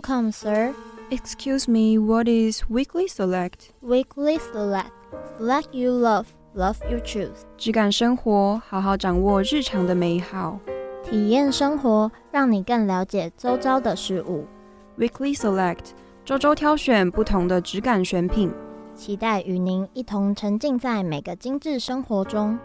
Welcome, sir. Excuse me, what is weekly select? Weekly select. Select you love, love you choose. 质感生活，好好掌握日常的美好。体验生活，让你更了解周遭的事物。Weekly select，周周挑选不同的质感选品，期待与您一同沉浸在每个精致生活中。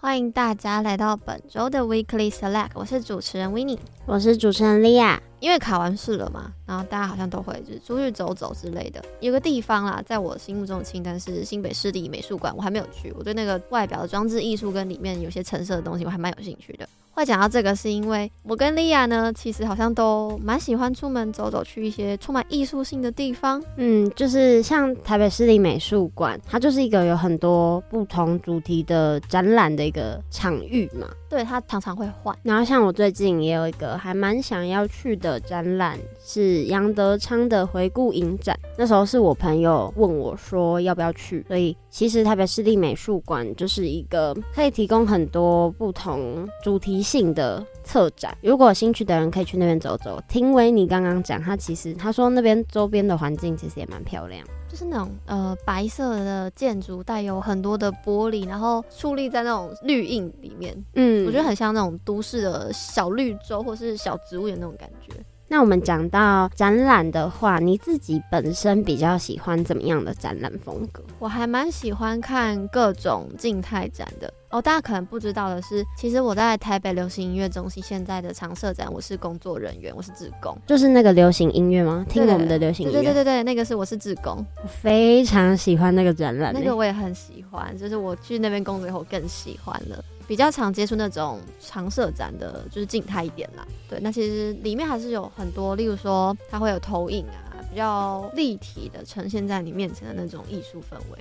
欢迎大家来到本周的 Weekly Select，我是主持人 Winnie，我是主持人 Lia。因为考完试了嘛，然后大家好像都会就是出去走走之类的。有个地方啦，在我心目中的清单是新北市立美术馆，我还没有去。我对那个外表的装置艺术跟里面有些陈设的东西，我还蛮有兴趣的。会讲到这个，是因为我跟莉亚呢，其实好像都蛮喜欢出门走走，去一些充满艺术性的地方。嗯，就是像台北市立美术馆，它就是一个有很多不同主题的展览的一个场域嘛。对，它常常会换。然后像我最近也有一个还蛮想要去的展览，是杨德昌的回顾影展。那时候是我朋友问我说要不要去，所以其实台北市立美术馆就是一个可以提供很多不同主题性的策展，如果有兴趣的人可以去那边走走。听维尼刚刚讲，他其实他说那边周边的环境其实也蛮漂亮，就是那种呃白色的建筑，带有很多的玻璃，然后矗立在那种绿荫里面。嗯，我觉得很像那种都市的小绿洲或是小植物的那种感觉。那我们讲到展览的话，你自己本身比较喜欢怎么样的展览风格？我还蛮喜欢看各种静态展的哦。大家可能不知道的是，其实我在台北流行音乐中心现在的常设展，我是工作人员，我是志工。就是那个流行音乐吗？听我们的流行音乐。对对对对，那个是我是志工。我非常喜欢那个展览，那个我也很喜欢，就是我去那边工作以后更喜欢了。比较常接触那种常设展的，就是静态一点啦。对，那其实里面还是有很多，例如说它会有投影啊，比较立体的呈现在你面前的那种艺术氛围。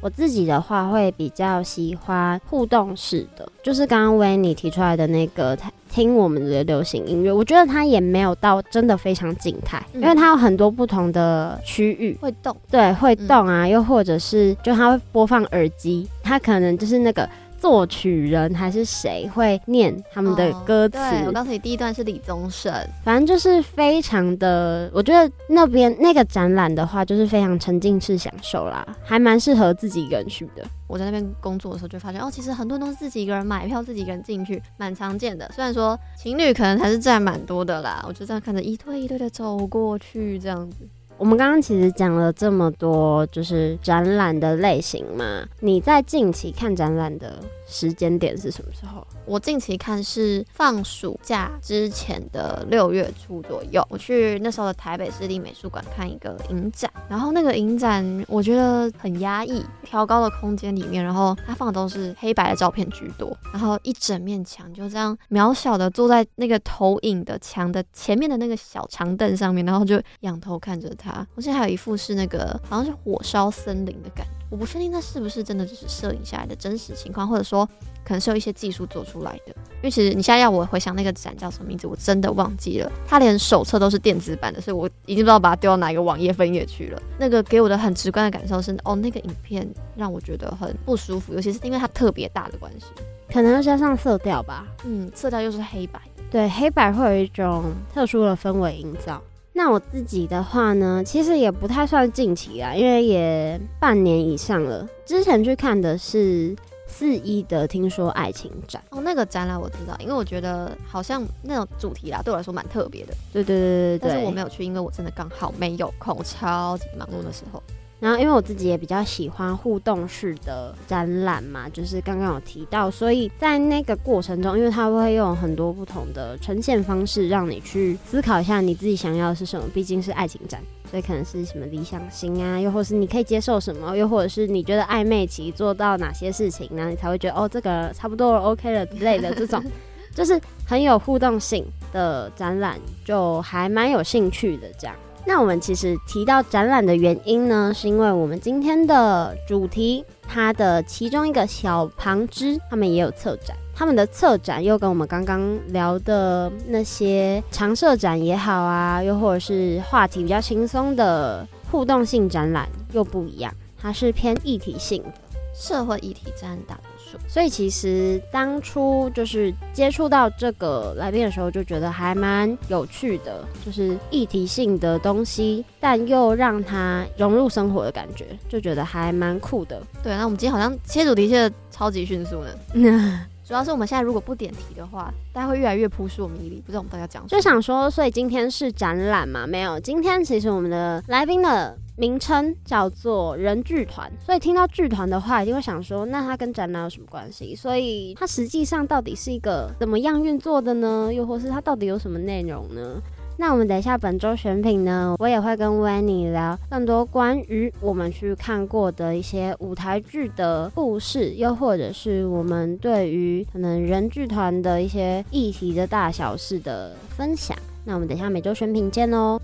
我自己的话会比较喜欢互动式的，就是刚刚维尼提出来的那个听我们的流行音乐，我觉得它也没有到真的非常静态，嗯、因为它有很多不同的区域。会动，对，会动啊，嗯、又或者是就它会播放耳机，它可能就是那个。作曲人还是谁会念他们的歌词？我告诉你，第一段是李宗盛，反正就是非常的，我觉得那边那个展览的话，就是非常沉浸式享受啦，还蛮适合自己一个人去的。我在那边工作的时候就发现，哦，其实很多人都是自己一个人买票，自己一个人进去，蛮常见的。虽然说情侣可能还是占蛮多的啦，我就这样看着一对一对的走过去，这样子。我们刚刚其实讲了这么多，就是展览的类型嘛。你在近期看展览的时间点是什么时候？我近期看是放暑假之前的六月初左右，我去那时候的台北市立美术馆看一个影展，然后那个影展我觉得很压抑，挑高的空间里面，然后它放的都是黑白的照片居多，然后一整面墙就这样渺小的坐在那个投影的墙的前面的那个小长凳上面，然后就仰头看着它。我现在还有一幅是那个好像是火烧森林的感觉。我不确定那是不是真的就是摄影下来的真实情况，或者说可能是有一些技术做出来的。因为其实你现在要我回想那个展叫什么名字，我真的忘记了。它连手册都是电子版的，所以我已经不知道把它丢到哪一个网页分页去了。那个给我的很直观的感受是，哦，那个影片让我觉得很不舒服，尤其是因为它特别大的关系，可能要加上色调吧。嗯，色调又是黑白，对，黑白会有一种特殊的氛围营造。那我自己的话呢，其实也不太算近期啊，因为也半年以上了。之前去看的是四一的《听说爱情展》哦，那个展览我知道，因为我觉得好像那种主题啦，对我来说蛮特别的。对对对对对，但是我没有去，因为我真的刚好没有空，我超级忙碌的时候。然后，因为我自己也比较喜欢互动式的展览嘛，就是刚刚有提到，所以在那个过程中，因为它会用很多不同的呈现方式，让你去思考一下你自己想要的是什么。毕竟是爱情展，所以可能是什么理想型啊，又或是你可以接受什么，又或者是你觉得暧昧期做到哪些事情，然后你才会觉得哦，这个差不多了，OK 了之类的这种，就是很有互动性的展览，就还蛮有兴趣的这样。那我们其实提到展览的原因呢，是因为我们今天的主题，它的其中一个小旁支，他们也有策展，他们的策展又跟我们刚刚聊的那些常设展也好啊，又或者是话题比较轻松的互动性展览又不一样，它是偏议题性的。社会议题占大所以其实当初就是接触到这个来宾的时候，就觉得还蛮有趣的，就是议题性的东西，但又让它融入生活的感觉，就觉得还蛮酷的。对，那我们今天好像切主题切的超级迅速呢。主要是我们现在如果不点题的话，大家会越来越扑朔迷离，不知道我们大家讲。就想说，所以今天是展览嘛？没有，今天其实我们的来宾的名称叫做人剧团，所以听到剧团的话，一定会想说，那它跟展览有什么关系？所以它实际上到底是一个怎么样运作的呢？又或是它到底有什么内容呢？那我们等一下本周选品呢，我也会跟 Winnie 聊更多关于我们去看过的一些舞台剧的故事，又或者是我们对于可能人剧团的一些议题的大小事的分享。那我们等一下每周选品见哦。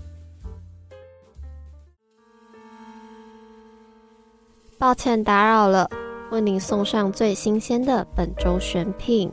抱歉打扰了，为您送上最新鲜的本周选品。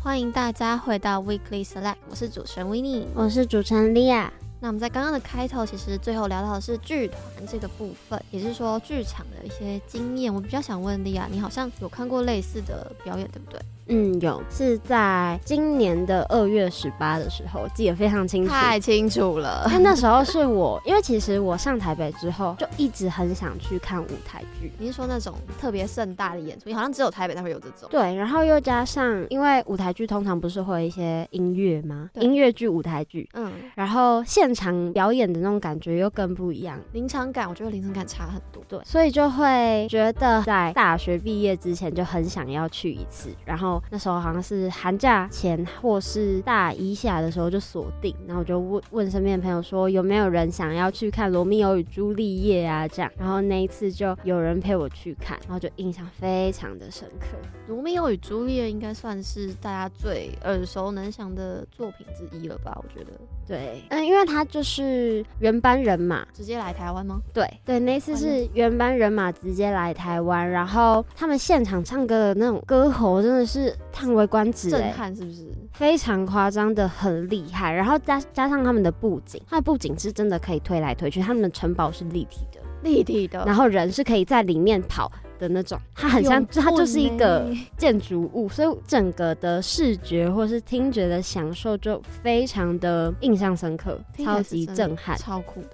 欢迎大家回到 Weekly Select，我是主持人 Winnie，我是主持人 Lia。那我们在刚刚的开头，其实最后聊到的是剧团这个部分，也就是说剧场的一些经验。我比较想问 Lia，你好像有看过类似的表演，对不对？嗯，有，是在今年的二月十八的时候，记得非常清楚，太清楚了。那时候是我，因为其实我上台北之后，就一直很想去看舞台剧。你是说那种特别盛大的演出？你好像只有台北才会有这种。对，然后又加上，因为舞台剧通常不是会有一些音乐吗？音乐剧、舞台剧，嗯，然后现场表演的那种感觉又更不一样，临场感，我觉得临场感差很多。对，所以就会觉得在大学毕业之前就很想要去一次，然后。那时候好像是寒假前或是大一下的时候就锁定，然后我就问问身边的朋友说有没有人想要去看《罗密欧与朱丽叶》啊这样，然后那一次就有人陪我去看，然后就印象非常的深刻。《罗密欧与朱丽叶》应该算是大家最耳熟能详的作品之一了吧？我觉得。对，嗯，因为他就是原班人马。直接来台湾吗？对对，那次是原班人马直接来台湾，然后他们现场唱歌的那种歌喉真的是叹为观止，震撼是不是？非常夸张的很厉害，然后加加上他们的布景，他的布景是真的可以推来推去，他们的城堡是立体的，立体的，然后人是可以在里面跑的那种，它很像，它就是一个建筑物，所以整个的视觉或是听觉的享受就非常的印象深刻，超级震撼，超酷的。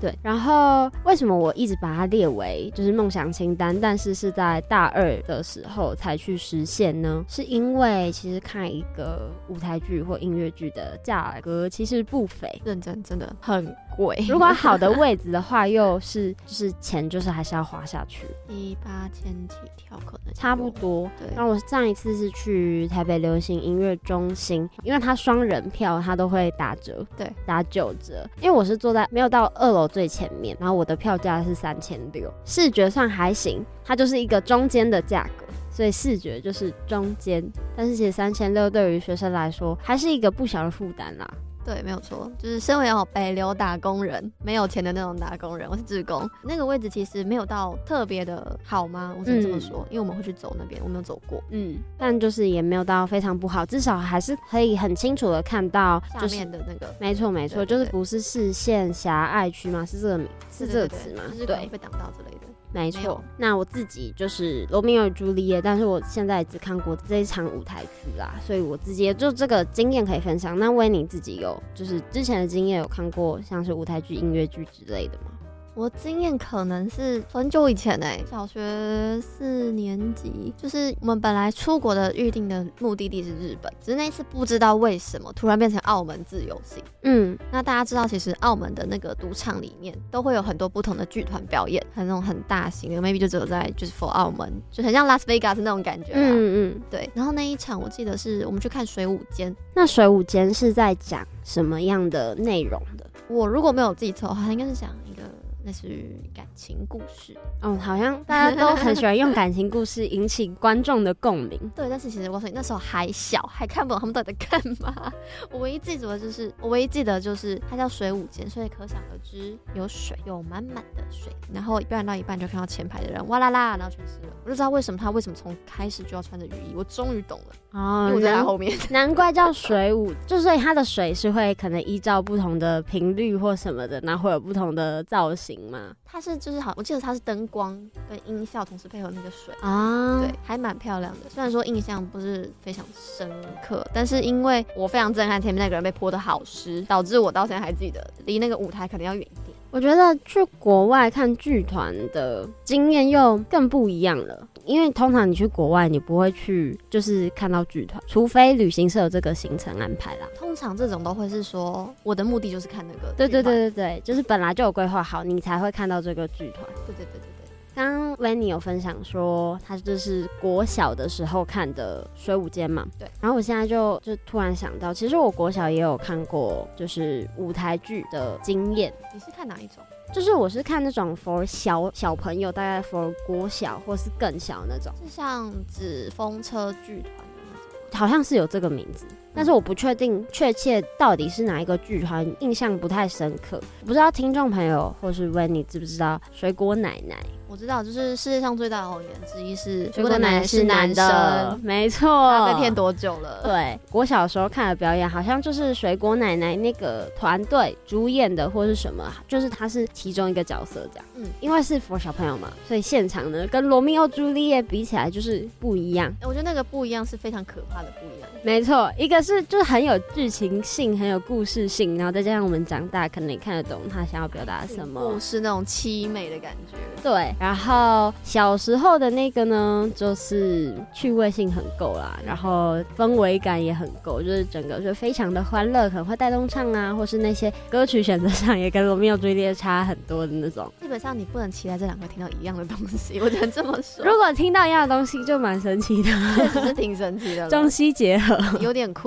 对，然后为什么我一直把它列为就是梦想清单，但是是在大二的时候才去实现呢？是因为其实看一个舞台剧或音乐剧的价格其实不菲，认真真的很贵。如果好的 位置的话，又是就是钱就是还是要花下去，一八千起跳可能差不多。对，那我上一次是去台北流行音乐中心，因为它双人票它都会打折，对，打九折。因为我是坐在没有到二楼。最前面，然后我的票价是三千六，视觉上还行，它就是一个中间的价格，所以视觉就是中间。但是其实三千六对于学生来说还是一个不小的负担啦。对，没有错，就是身为哦北流打工人，没有钱的那种打工人，我是志工，那个位置其实没有到特别的好吗？我只能这么说，嗯、因为我们会去走那边，我没有走过，嗯，但就是也没有到非常不好，至少还是可以很清楚的看到、就是、下面的那个，没错没错，就是不是视线狭隘区吗？是这个名，是这个词吗？就是可能被挡到之类的。没错，那我自己就是罗密欧与朱丽叶，但是我现在只看过这一场舞台剧啦，所以我自己也就这个经验可以分享。那威尼自己有就是之前的经验有看过像是舞台剧、音乐剧之类的吗？我经验可能是很久以前哎、欸，小学四年级，就是我们本来出国的预定的目的地是日本，只是那一次不知道为什么突然变成澳门自由行。嗯，那大家知道，其实澳门的那个赌场里面都会有很多不同的剧团表演，很那种很大型的，maybe 就只有在就是 for 澳门，就很像拉斯维加斯那种感觉。嗯嗯，对。然后那一场我记得是我们去看水舞间，那水舞间是在讲什么样的内容的？我如果没有记错的话，应该是讲一个。类似于感情故事。嗯，好像大家都很喜欢用感情故事引起观众的共鸣。对，但是其实我说那时候还小，还看不懂他们到底在干嘛。我唯一记住的就是，我唯一记得就是它叫水舞间，所以可想而知有水，有满满的水。然后表演到一半就看到前排的人哇啦啦，然后全湿了。我就知道为什么他为什么从开始就要穿着雨衣。我终于懂了哦，我在他后面。难怪叫水舞，就所以它的水是会可能依照不同的频率或什么的，然后会有不同的造型嘛。它是就是好，我记得它是灯光跟音效同时配合那个水啊，对，还蛮漂亮的。虽然说印象不是非常深刻，但是因为我非常震撼，前面那个人被泼的好湿，导致我到现在还记得，离那个舞台可能要远一点。我觉得去国外看剧团的经验又更不一样了，因为通常你去国外，你不会去就是看到剧团，除非旅行社有这个行程安排啦。通常这种都会是说，我的目的就是看那个。对对对对对，就是本来就有规划好，你才会看到这个剧团。对对对对对。刚刚 Lenny 有分享说，他就是国小的时候看的水舞间嘛。对。然后我现在就就突然想到，其实我国小也有看过，就是舞台剧的经验。你是看哪一种？就是我是看那种 for 小小朋友，大概 for 国小或是更小那种。是像纸风车剧团的那种？好像是有这个名字，但是我不确定确切到底是哪一个剧团，印象不太深刻。不知道听众朋友或是 Lenny 知不知道水果奶奶？我知道，就是世界上最大的谎言之一是水果奶奶是男生，没错。他被骗多久了？对，我小时候看的表演，好像就是水果奶奶那个团队主演的，或是什么，就是他是其中一个角色这样。嗯，因为是 for 小朋友嘛，所以现场呢跟罗密欧朱丽叶比起来就是不一样。我觉得那个不一样是非常可怕的不一样。没错，一个是就是很有剧情性，很有故事性，然后再加上我们长大可能也看得懂他想要表达什么，故事那种凄美的感觉。对。然后小时候的那个呢，就是趣味性很够啦，然后氛围感也很够，就是整个就非常的欢乐，可能会带动唱啊，或是那些歌曲选择上也跟罗密欧朱丽叶差很多的那种。基本上你不能期待这两个听到一样的东西，我只能这么说。如果听到一样的东西，就蛮神奇的，确实是挺神奇的，中西结合，有点酷。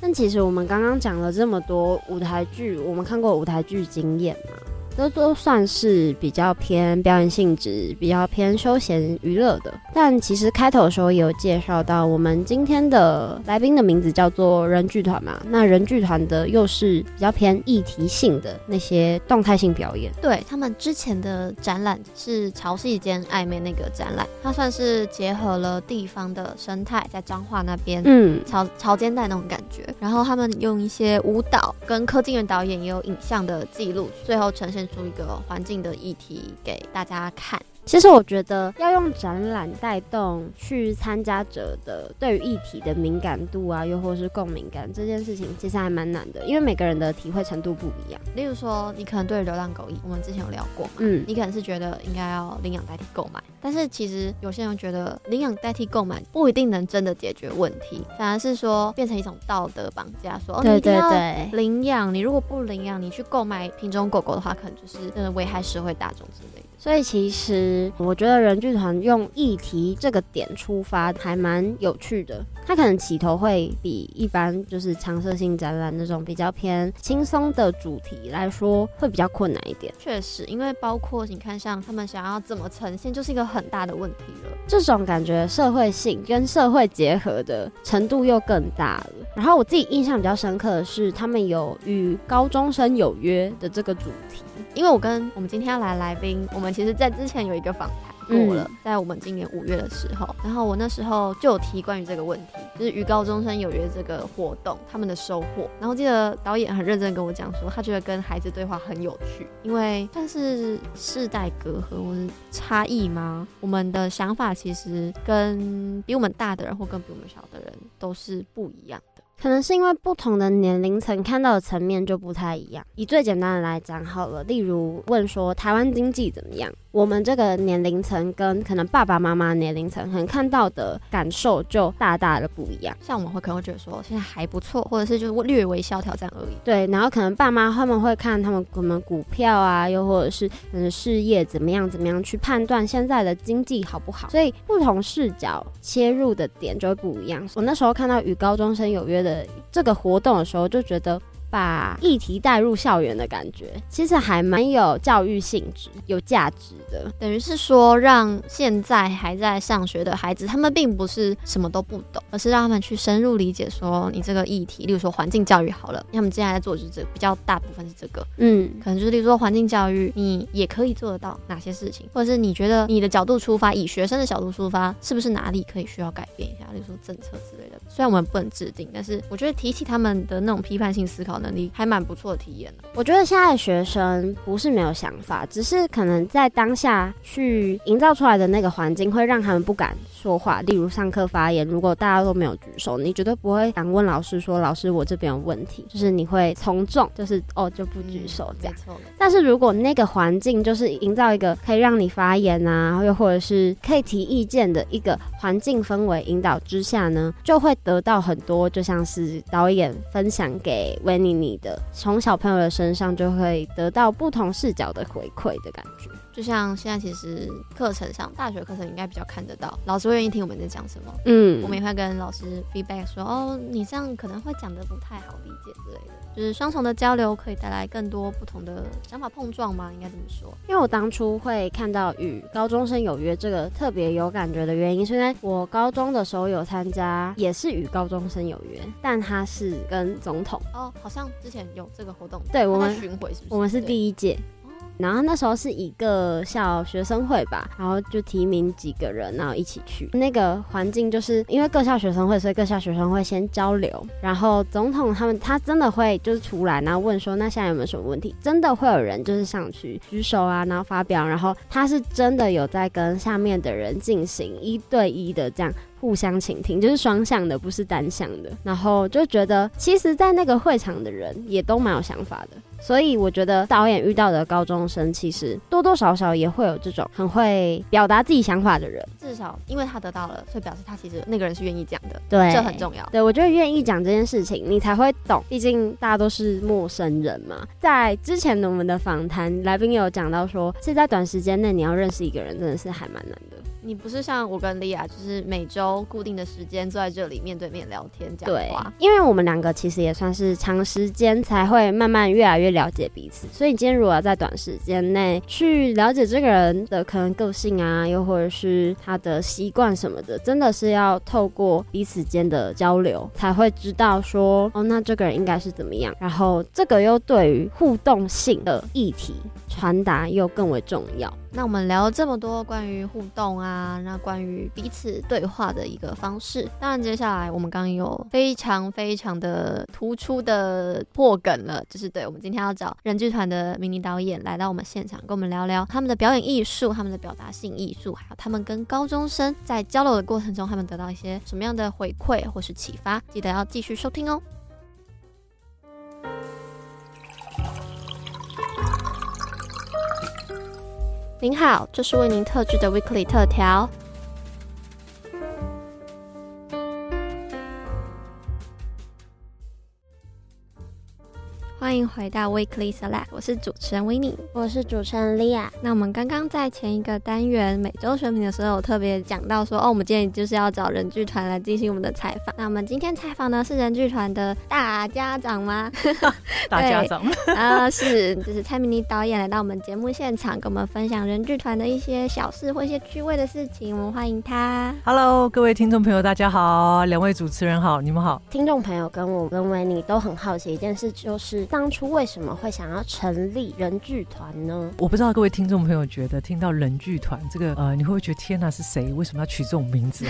但其实我们刚刚讲了这么多舞台剧，我们看过舞台剧经验嘛？都都算是比较偏表演性质，比较偏休闲娱乐的。但其实开头的时候也有介绍到，我们今天的来宾的名字叫做人剧团嘛。那人剧团的又是比较偏议题性的那些动态性表演。对，他们之前的展览是潮汐间暧昧那个展览，它算是结合了地方的生态，在彰化那边，嗯，潮潮间带那种感觉。然后他们用一些舞蹈跟柯金元导演也有影像的记录，最后呈现出一个环境的议题给大家看。其实我觉得要用展览带动去参加者的对于议题的敏感度啊，又或是共鸣感这件事情，其实还蛮难的，因为每个人的体会程度不一样。例如说，你可能对流浪狗，我们之前有聊过嘛，嗯，你可能是觉得应该要领养代替购买，但是其实有些人觉得领养代替购买不一定能真的解决问题，反而是说变成一种道德绑架，说哦，对对对，领养，你如果不领养，你去购买品种狗狗的话，可能就是真的危害社会大众之类的。所以其实我觉得人剧团用议题这个点出发还蛮有趣的。它可能起头会比一般就是常设性展览那种比较偏轻松的主题来说会比较困难一点。确实，因为包括你看，像他们想要怎么呈现，就是一个很大的问题了。这种感觉社会性跟社会结合的程度又更大了。然后我自己印象比较深刻的是，他们有与高中生有约的这个主题。因为我跟我们今天要来来宾，我们其实在之前有一个访谈过了，嗯、在我们今年五月的时候，然后我那时候就有提关于这个问题，就是与高中生有约这个活动，他们的收获。然后记得导演很认真跟我讲说，他觉得跟孩子对话很有趣，因为算是世代隔阂或是差异吗？我们的想法其实跟比我们大的人或跟比我们小的人都是不一样的。可能是因为不同的年龄层看到的层面就不太一样。以最简单的来讲好了，例如问说台湾经济怎么样，我们这个年龄层跟可能爸爸妈妈年龄层可能看到的感受就大大的不一样。像我们会可能会觉得说现在还不错，或者是就是略微萧条这样而已。对，然后可能爸妈他们会看他们我们股票啊，又或者是嗯事业怎么样怎么样去判断现在的经济好不好。所以不同视角切入的点就会不一样。我那时候看到与高中生有约的这个活动的时候，就觉得把议题带入校园的感觉，其实还蛮有教育性质、有价值的。等于是说，让现在还在上学的孩子，他们并不是什么都不懂，而是让他们去深入理解说你这个议题，例如说环境教育好了，他们接下来在做的就是这个，比较大部分是这个，嗯，可能就是例如说环境教育，你也可以做得到哪些事情，或者是你觉得你的角度出发，以学生的角度出发，是不是哪里可以需要改变一下，例如说政策之类的。虽然我们不能制定，但是我觉得提起他们的那种批判性思考能力，还蛮不错的体验的。我觉得现在的学生不是没有想法，只是可能在当下去营造出来的那个环境，会让他们不敢说话。例如上课发言，如果大家都没有举手，你绝对不会敢问老师说：“老师，我这边有问题。”就是你会从众，就是哦就不举手这样。嗯、但是如果那个环境就是营造一个可以让你发言啊，又或者是可以提意见的一个环境氛围引导之下呢，就会得到很多，就像是导演分享给维尼尼的，从小朋友的身上就会得到不同视角的回馈的感觉。就像现在，其实课程上，大学课程应该比较看得到，老师会愿意听我们在讲什么。嗯，我们也会跟老师 feedback 说，哦，你这样可能会讲得不太好理解之类的。就是双重的交流可以带来更多不同的想法碰撞吗？应该怎么说。因为我当初会看到与高中生有约这个特别有感觉的原因，是因为我高中的时候有参加，也是与高中生有约，但他是跟总统。哦，好像之前有这个活动。对，我们巡回是不是？我们是第一届。然后那时候是一个校学生会吧，然后就提名几个人，然后一起去。那个环境就是因为各校学生会，所以各校学生会先交流，然后总统他们他真的会就是出来，然后问说，那现在有没有什么问题？真的会有人就是上去举手啊，然后发表，然后他是真的有在跟下面的人进行一对一的这样。互相倾听，就是双向的，不是单向的。然后就觉得，其实，在那个会场的人也都蛮有想法的。所以我觉得导演遇到的高中生，其实多多少少也会有这种很会表达自己想法的人。至少因为他得到了，所以表示他其实那个人是愿意讲的。对，这很重要。对，我觉得愿意讲这件事情，你才会懂。毕竟大家都是陌生人嘛。在之前的我们的访谈，来宾有讲到说，是在短时间内你要认识一个人，真的是还蛮难的。你不是像我跟莉亚，就是每周固定的时间坐在这里面对面聊天讲话。对，因为我们两个其实也算是长时间才会慢慢越来越了解彼此，所以今天如果要在短时间内去了解这个人的可能个性啊，又或者是他的习惯什么的，真的是要透过彼此间的交流才会知道说，哦，那这个人应该是怎么样。然后这个又对于互动性的议题传达又更为重要。那我们聊了这么多关于互动啊，那关于彼此对话的一个方式。当然，接下来我们刚刚有非常非常的突出的破梗了，就是对，我们今天要找人剧团的迷你导演来到我们现场，跟我们聊聊他们的表演艺术、他们的表达性艺术，还有他们跟高中生在交流的过程中，他们得到一些什么样的回馈或是启发。记得要继续收听哦。您好，这是为您特制的 Weekly 特调。欢迎回到 Weekly Select，我是主持人 Winnie，我是主持人 Lia。那我们刚刚在前一个单元每周选品的时候，有特别讲到说，哦，我们今天就是要找人剧团来进行我们的采访。那我们今天采访呢是人剧团的大家长吗？大家长啊，是，就是蔡明妮导演来到我们节目现场，跟我们分享人剧团的一些小事或一些趣味的事情。我们欢迎他。Hello，各位听众朋友，大家好，两位主持人好，你们好。听众朋友跟我跟 Winnie 都很好奇一件事，就是。当初为什么会想要成立人剧团呢？我不知道各位听众朋友觉得听到人剧团这个呃，你会不会觉得天哪，是谁？为什么要取这种名字？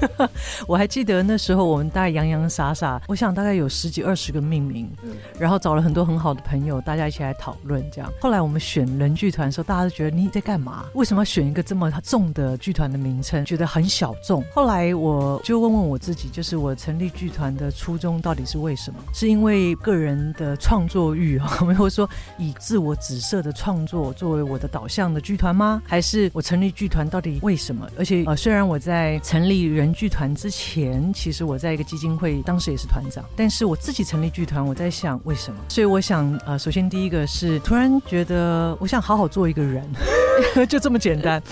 我还记得那时候我们大概洋洋洒洒，我想大概有十几二十个命名，嗯，然后找了很多很好的朋友，大家一起来讨论这样。后来我们选人剧团的时候，大家都觉得你在干嘛？为什么要选一个这么重的剧团的名称？觉得很小众。后来我就问问我自己，就是我成立剧团的初衷到底是为什么？是因为个人的创作欲啊，没有说以自我紫色的创作作为我的导向的剧团吗？还是我成立剧团到底为什么？而且呃，虽然我在成立人剧团之前，其实我在一个基金会，当时也是团长，但是我自己成立剧团，我在想为什么？所以我想呃，首先第一个是突然觉得我想好好做一个人。就这么简单，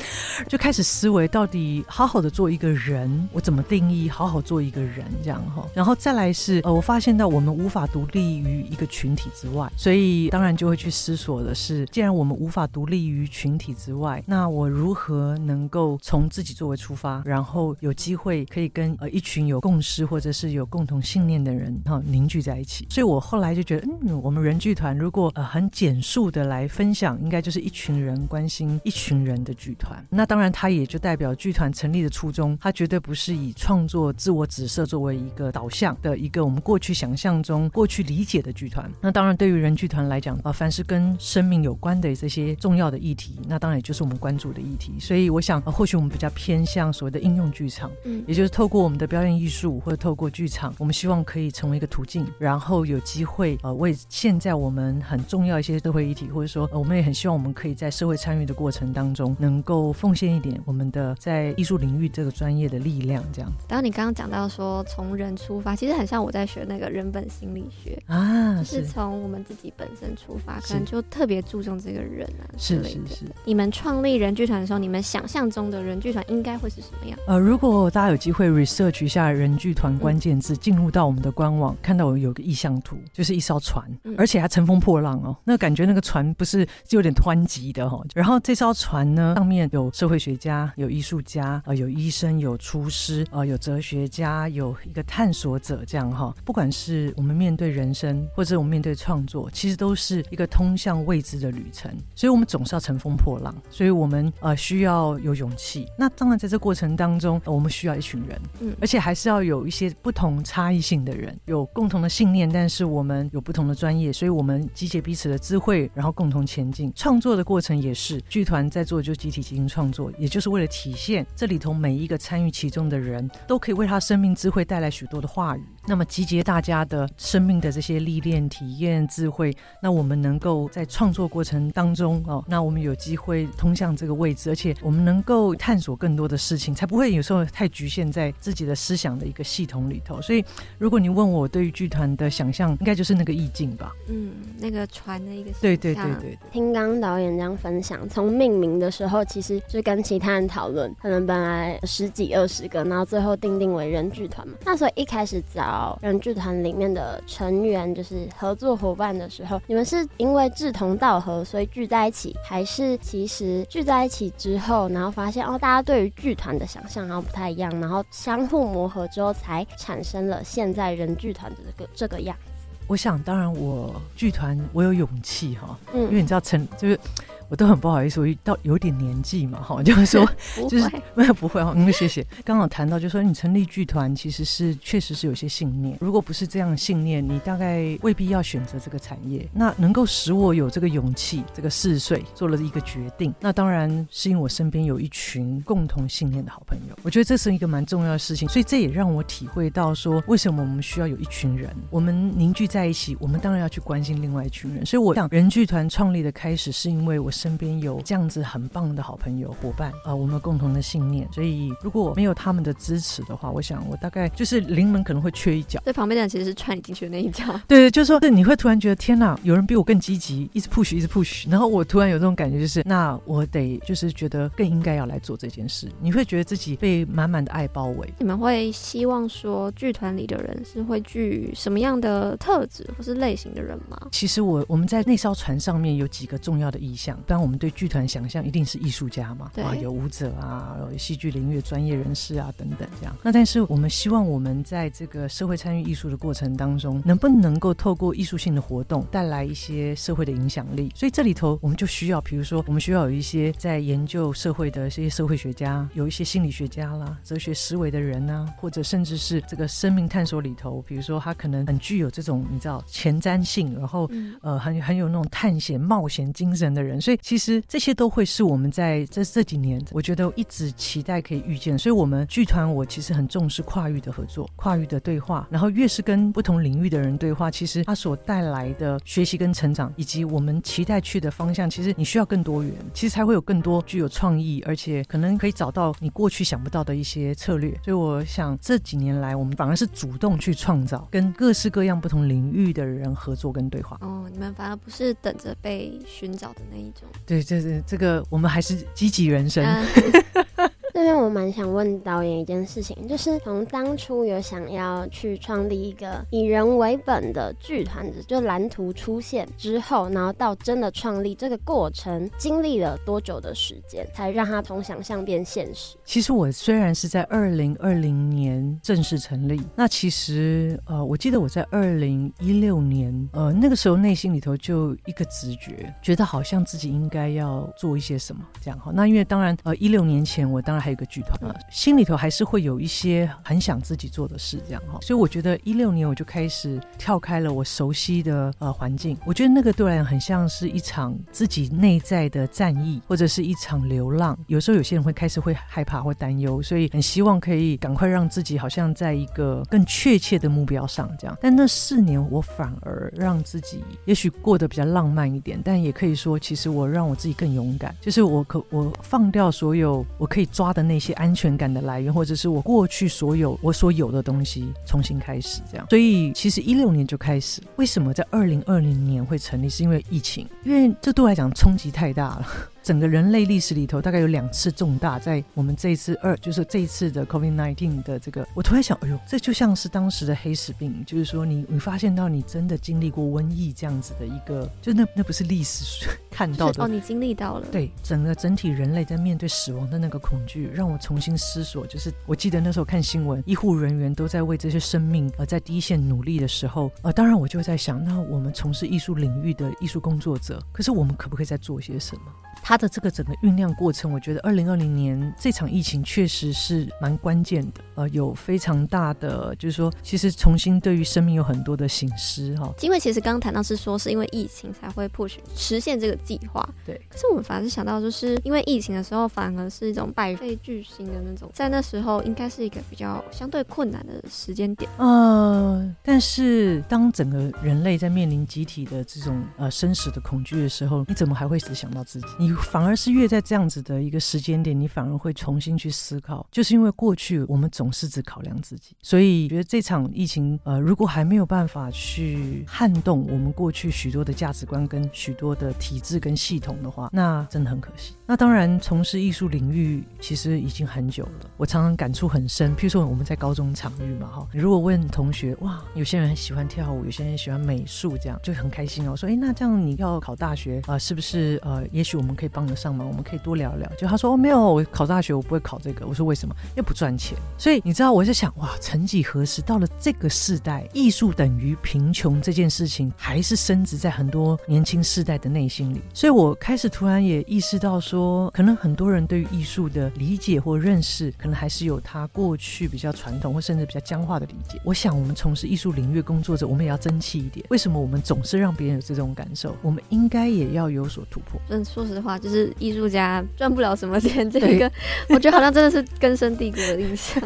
就开始思维到底好好的做一个人，我怎么定义好好做一个人这样哈？然后再来是呃，我发现到我们无法独立于一个群群体之外，所以当然就会去思索的是，既然我们无法独立于群体之外，那我如何能够从自己作为出发，然后有机会可以跟呃一群有共识或者是有共同信念的人哈凝聚在一起？所以我后来就觉得，嗯，我们人剧团如果呃很简述的来分享，应该就是一群人关心一群人的剧团。那当然，它也就代表剧团成立的初衷，它绝对不是以创作自我指涉作为一个导向的一个我们过去想象中、过去理解的剧团。那当然，对于人剧团来讲，呃，凡是跟生命有关的这些重要的议题，那当然也就是我们关注的议题。所以，我想，呃，或许我们比较偏向所谓的应用剧场，嗯，也就是透过我们的表演艺术或者透过剧场，我们希望可以成为一个途径，然后有机会呃为现在我们很重要一些社会议题，或者说，呃，我们也很希望我们可以在社会参与的过程当中，能够奉献一点我们的在艺术领域这个专业的力量，这样子。当你刚刚讲到说从人出发，其实很像我在学那个人本心理学啊，是从我们自己本身出发，可能就特别注重这个人啊之类的。是是是。你们创立人剧团的时候，你们想象中的人剧团应该会是什么样？呃，如果大家有机会 research 一下人剧团关键字，进、嗯、入到我们的官网，看到我有个意向图，就是一艘船，嗯、而且还乘风破浪哦，那感觉那个船不是就有点湍急的哈、哦。然后这艘船呢，上面有社会学家，有艺术家，呃，有医生，有厨师，呃，有哲学家，有一个探索者，这样哈、哦。不管是我们面对人生，或者我们面对创作，其实都是一个通向未知的旅程。所以，我们总是要乘风破浪。所以我们呃需要有勇气。那当然，在这过程当中，呃、我们需要一群人，嗯，而且还是要有一些不同差异性的人，有共同的信念，但是我们有不同的专业，所以我们集结彼此的智慧，然后共同前进。创作的过程也是剧团在做，就集体进行创作，也就是为了体现这里头每一个参与其中的人都可以为他生命智慧带来许多的话语。那么集结大家的生命的这些历练、体验、智慧，那我们能够在创作过程当中哦，那我们有机会通向这个位置，而且我们能够探索更多的事情，才不会有时候太局限在自己的思想的一个系统里头。所以，如果你问我对于剧团的想象，应该就是那个意境吧？嗯，那个船的一个对对对对，对。听刚刚导演这样分享，从命名的时候，其实就跟其他人讨论，可能本来十几二十个，然后最后定定为人剧团嘛。那所以一开始找。人剧团里面的成员就是合作伙伴的时候，你们是因为志同道合所以聚在一起，还是其实聚在一起之后，然后发现哦，大家对于剧团的想象然后不太一样，然后相互磨合之后，才产生了现在人剧团的这个这个样子。我想，当然我剧团我有勇气哈，嗯，因为你知道成就是。我都很不好意思，我到有点年纪嘛，哈，就是说，就是没有 不会哈，嗯，谢谢。刚好谈到，就是说你成立剧团其实是确实是有些信念，如果不是这样的信念，你大概未必要选择这个产业。那能够使我有这个勇气，这个四岁做了一个决定，那当然是因为我身边有一群共同信念的好朋友。我觉得这是一个蛮重要的事情，所以这也让我体会到说，为什么我们需要有一群人，我们凝聚在一起，我们当然要去关心另外一群人。所以我想，人剧团创立的开始是因为我。身边有这样子很棒的好朋友伙伴啊、呃，我们有共同的信念，所以如果没有他们的支持的话，我想我大概就是临门可能会缺一脚。在旁边的人其实是踹你进去的那一脚。对，就是说，你会突然觉得天哪，有人比我更积极，一直 push，一直 push，然后我突然有这种感觉，就是那我得就是觉得更应该要来做这件事。你会觉得自己被满满的爱包围。你们会希望说剧团里的人是会具什么样的特质或是类型的人吗？其实我我们在那艘船上面有几个重要的意向。当我们对剧团想象一定是艺术家嘛，啊，有舞者啊，有戏剧领域专业人士啊等等这样。那但是我们希望我们在这个社会参与艺术的过程当中，能不能够透过艺术性的活动带来一些社会的影响力？所以这里头我们就需要，比如说我们需要有一些在研究社会的这些社会学家，有一些心理学家啦、哲学思维的人呐、啊，或者甚至是这个生命探索里头，比如说他可能很具有这种你知道前瞻性，然后、嗯、呃很很有那种探险冒险精神的人。所以其实。这些都会是我们在这这几年，我觉得一直期待可以遇见。所以，我们剧团我其实很重视跨域的合作、跨域的对话。然后，越是跟不同领域的人对话，其实它所带来的学习跟成长，以及我们期待去的方向，其实你需要更多元，其实才会有更多具有创意，而且可能可以找到你过去想不到的一些策略。所以，我想这几年来，我们反而是主动去创造跟各式各样不同领域的人合作跟对话。哦，你们反而不是等着被寻找的那一种。对，这是这个，我们还是积极人生。啊 这边我蛮想问导演一件事情，就是从当初有想要去创立一个以人为本的剧团的就蓝图出现之后，然后到真的创立这个过程，经历了多久的时间，才让它从想象变现实？其实我虽然是在二零二零年正式成立，那其实呃，我记得我在二零一六年，呃，那个时候内心里头就一个直觉，觉得好像自己应该要做一些什么这样哈。那因为当然呃，一六年前我当然还。还有个剧团啊，心里头还是会有一些很想自己做的事，这样哈。所以我觉得一六年我就开始跳开了我熟悉的呃环境，我觉得那个对我来讲很像是一场自己内在的战役，或者是一场流浪。有时候有些人会开始会害怕或担忧，所以很希望可以赶快让自己好像在一个更确切的目标上这样。但那四年我反而让自己也许过得比较浪漫一点，但也可以说其实我让我自己更勇敢，就是我可我放掉所有我可以抓那些安全感的来源，或者是我过去所有我所有的东西重新开始，这样。所以其实一六年就开始。为什么在二零二零年会成立？是因为疫情，因为这对我来讲冲击太大了。整个人类历史里头，大概有两次重大，在我们这一次二，就是这一次的 COVID-19 的这个，我突然想，哎呦，这就像是当时的黑死病，就是说你你发现到你真的经历过瘟疫这样子的一个，就那那不是历史 看到的哦，你经历到了，对，整个整体人类在面对死亡的那个恐惧，让我重新思索。就是我记得那时候看新闻，医护人员都在为这些生命而在第一线努力的时候，呃，当然我就在想，那我们从事艺术领域的艺术工作者，可是我们可不可以再做些什么？它的这个整个酝酿过程，我觉得二零二零年这场疫情确实是蛮关键的，呃，有非常大的，就是说，其实重新对于生命有很多的醒思哈。因为其实刚刚谈到是说，是因为疫情才会 push 实现这个计划，对。可是我们反而是想到，就是因为疫情的时候，反而是一种百废俱兴的那种，在那时候应该是一个比较相对困难的时间点。呃，但是当整个人类在面临集体的这种呃生死的恐惧的时候，你怎么还会只想到自己？你反而是越在这样子的一个时间点，你反而会重新去思考，就是因为过去我们总是只考量自己，所以觉得这场疫情，呃，如果还没有办法去撼动我们过去许多的价值观跟许多的体制跟系统的话，那真的很可惜。那当然，从事艺术领域其实已经很久了，我常常感触很深。譬如说我们在高中场域嘛，哈，如果问同学，哇，有些人喜欢跳舞，有些人喜欢美术，这样就很开心哦。说，哎，那这样你要考大学啊，是不是？呃，也许我们可以。帮得上忙，我们可以多聊聊。就他说哦，没有，我考大学我不会考这个。我说为什么？又不赚钱。所以你知道，我就想哇，曾几何时，到了这个世代，艺术等于贫穷这件事情，还是深植在很多年轻世代的内心里。所以我开始突然也意识到说，可能很多人对于艺术的理解或认识，可能还是有他过去比较传统或甚至比较僵化的理解。我想，我们从事艺术领域工作者，我们也要争气一点。为什么我们总是让别人有这种感受？我们应该也要有所突破。嗯，说实话。就是艺术家赚不了什么钱，这个我觉得好像真的是根深蒂固的印象。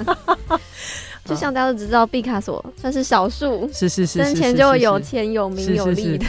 就像大家都知道，毕卡索算是少数，是是是，生前就有钱有名有利的。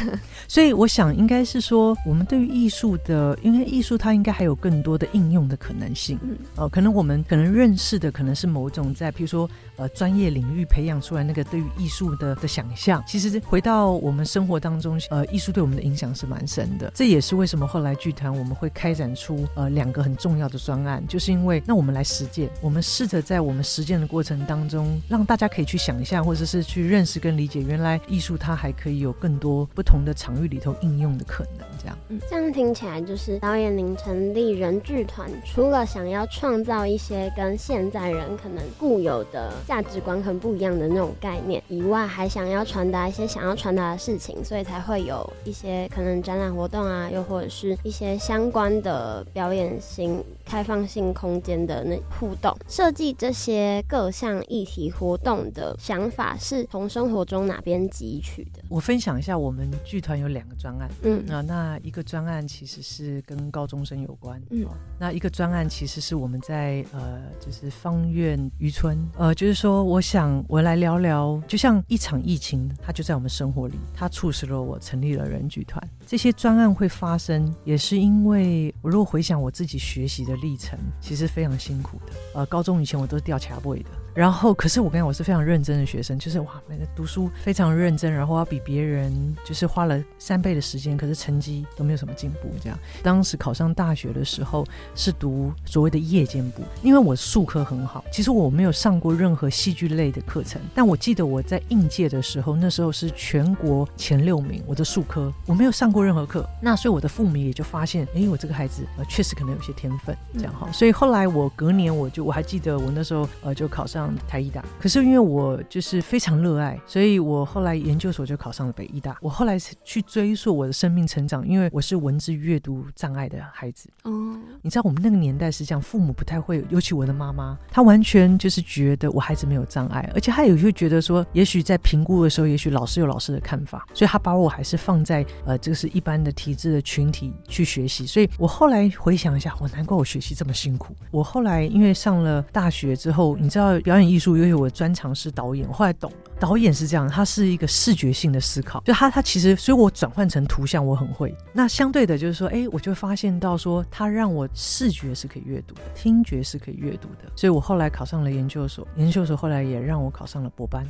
所以我想，应该是说，我们对于艺术的，因为艺术它应该还有更多的应用的可能性。嗯，哦、呃，可能我们可能认识的可能是某种在，譬如说，呃，专业领域培养出来那个对于艺术的的想象。其实回到我们生活当中，呃，艺术对我们的影响是蛮深的。这也是为什么后来剧团我们会开展出呃两个很重要的专案，就是因为那我们来实践，我们试着在我们实践的过程当中，让大家可以去想象，或者是去认识跟理解，原来艺术它还可以有更多不同的场域里头应用的可能。这样，嗯，这样听起来就是导演您成立人剧团，除了想要创造一些跟现在人可能固有的价值观很不一样的那种概念。以外，还想要传达一些想要传达的事情，所以才会有一些可能展览活动啊，又或者是一些相关的表演型、开放性空间的那互动。设计这些各项议题活动的想法是从生活中哪边汲取的？我分享一下，我们剧团有两个专案，嗯啊，那一个专案其实是跟高中生有关，嗯，那一个专案其实是我们在呃，就是方院渔村，呃，就是说，我想我来聊聊，就像一场疫情，它就在我们生活里，它促使了我成立了人剧团。这些专案会发生，也是因为我如果回想我自己学习的历程其实非常辛苦的。呃，高中以前我都是吊卡位的。然后，可是我跟你讲，我是非常认真的学生，就是哇，每个读书非常认真，然后要比别人就是花了三倍的时间，可是成绩都没有什么进步。这样，当时考上大学的时候是读所谓的夜间部，因为我术科很好。其实我没有上过任何戏剧类的课程，但我记得我在应届的时候，那时候是全国前六名，我的术科我没有上过任何课，那所以我的父母也就发现，哎，我这个孩子呃确实可能有些天分，这样哈。所以后来我隔年我就我还记得我那时候呃就考上。台医大，可是因为我就是非常热爱，所以我后来研究所就考上了北医大。我后来去追溯我的生命成长，因为我是文字阅读障碍的孩子。哦，你知道我们那个年代是这样，父母不太会，尤其我的妈妈，她完全就是觉得我孩子没有障碍，而且她也会觉得说，也许在评估的时候，也许老师有老师的看法，所以她把我还是放在呃，这个是一般的体制的群体去学习。所以我后来回想一下，我难怪我学习这么辛苦。我后来因为上了大学之后，你知道表演艺术。因为我的专长是导演，我后来懂了，导演是这样，他是一个视觉性的思考，就他他其实，所以我转换成图像我很会。那相对的，就是说，哎，我就发现到说，他让我视觉是可以阅读的，听觉是可以阅读的，所以我后来考上了研究所，研究所后来也让我考上了博班。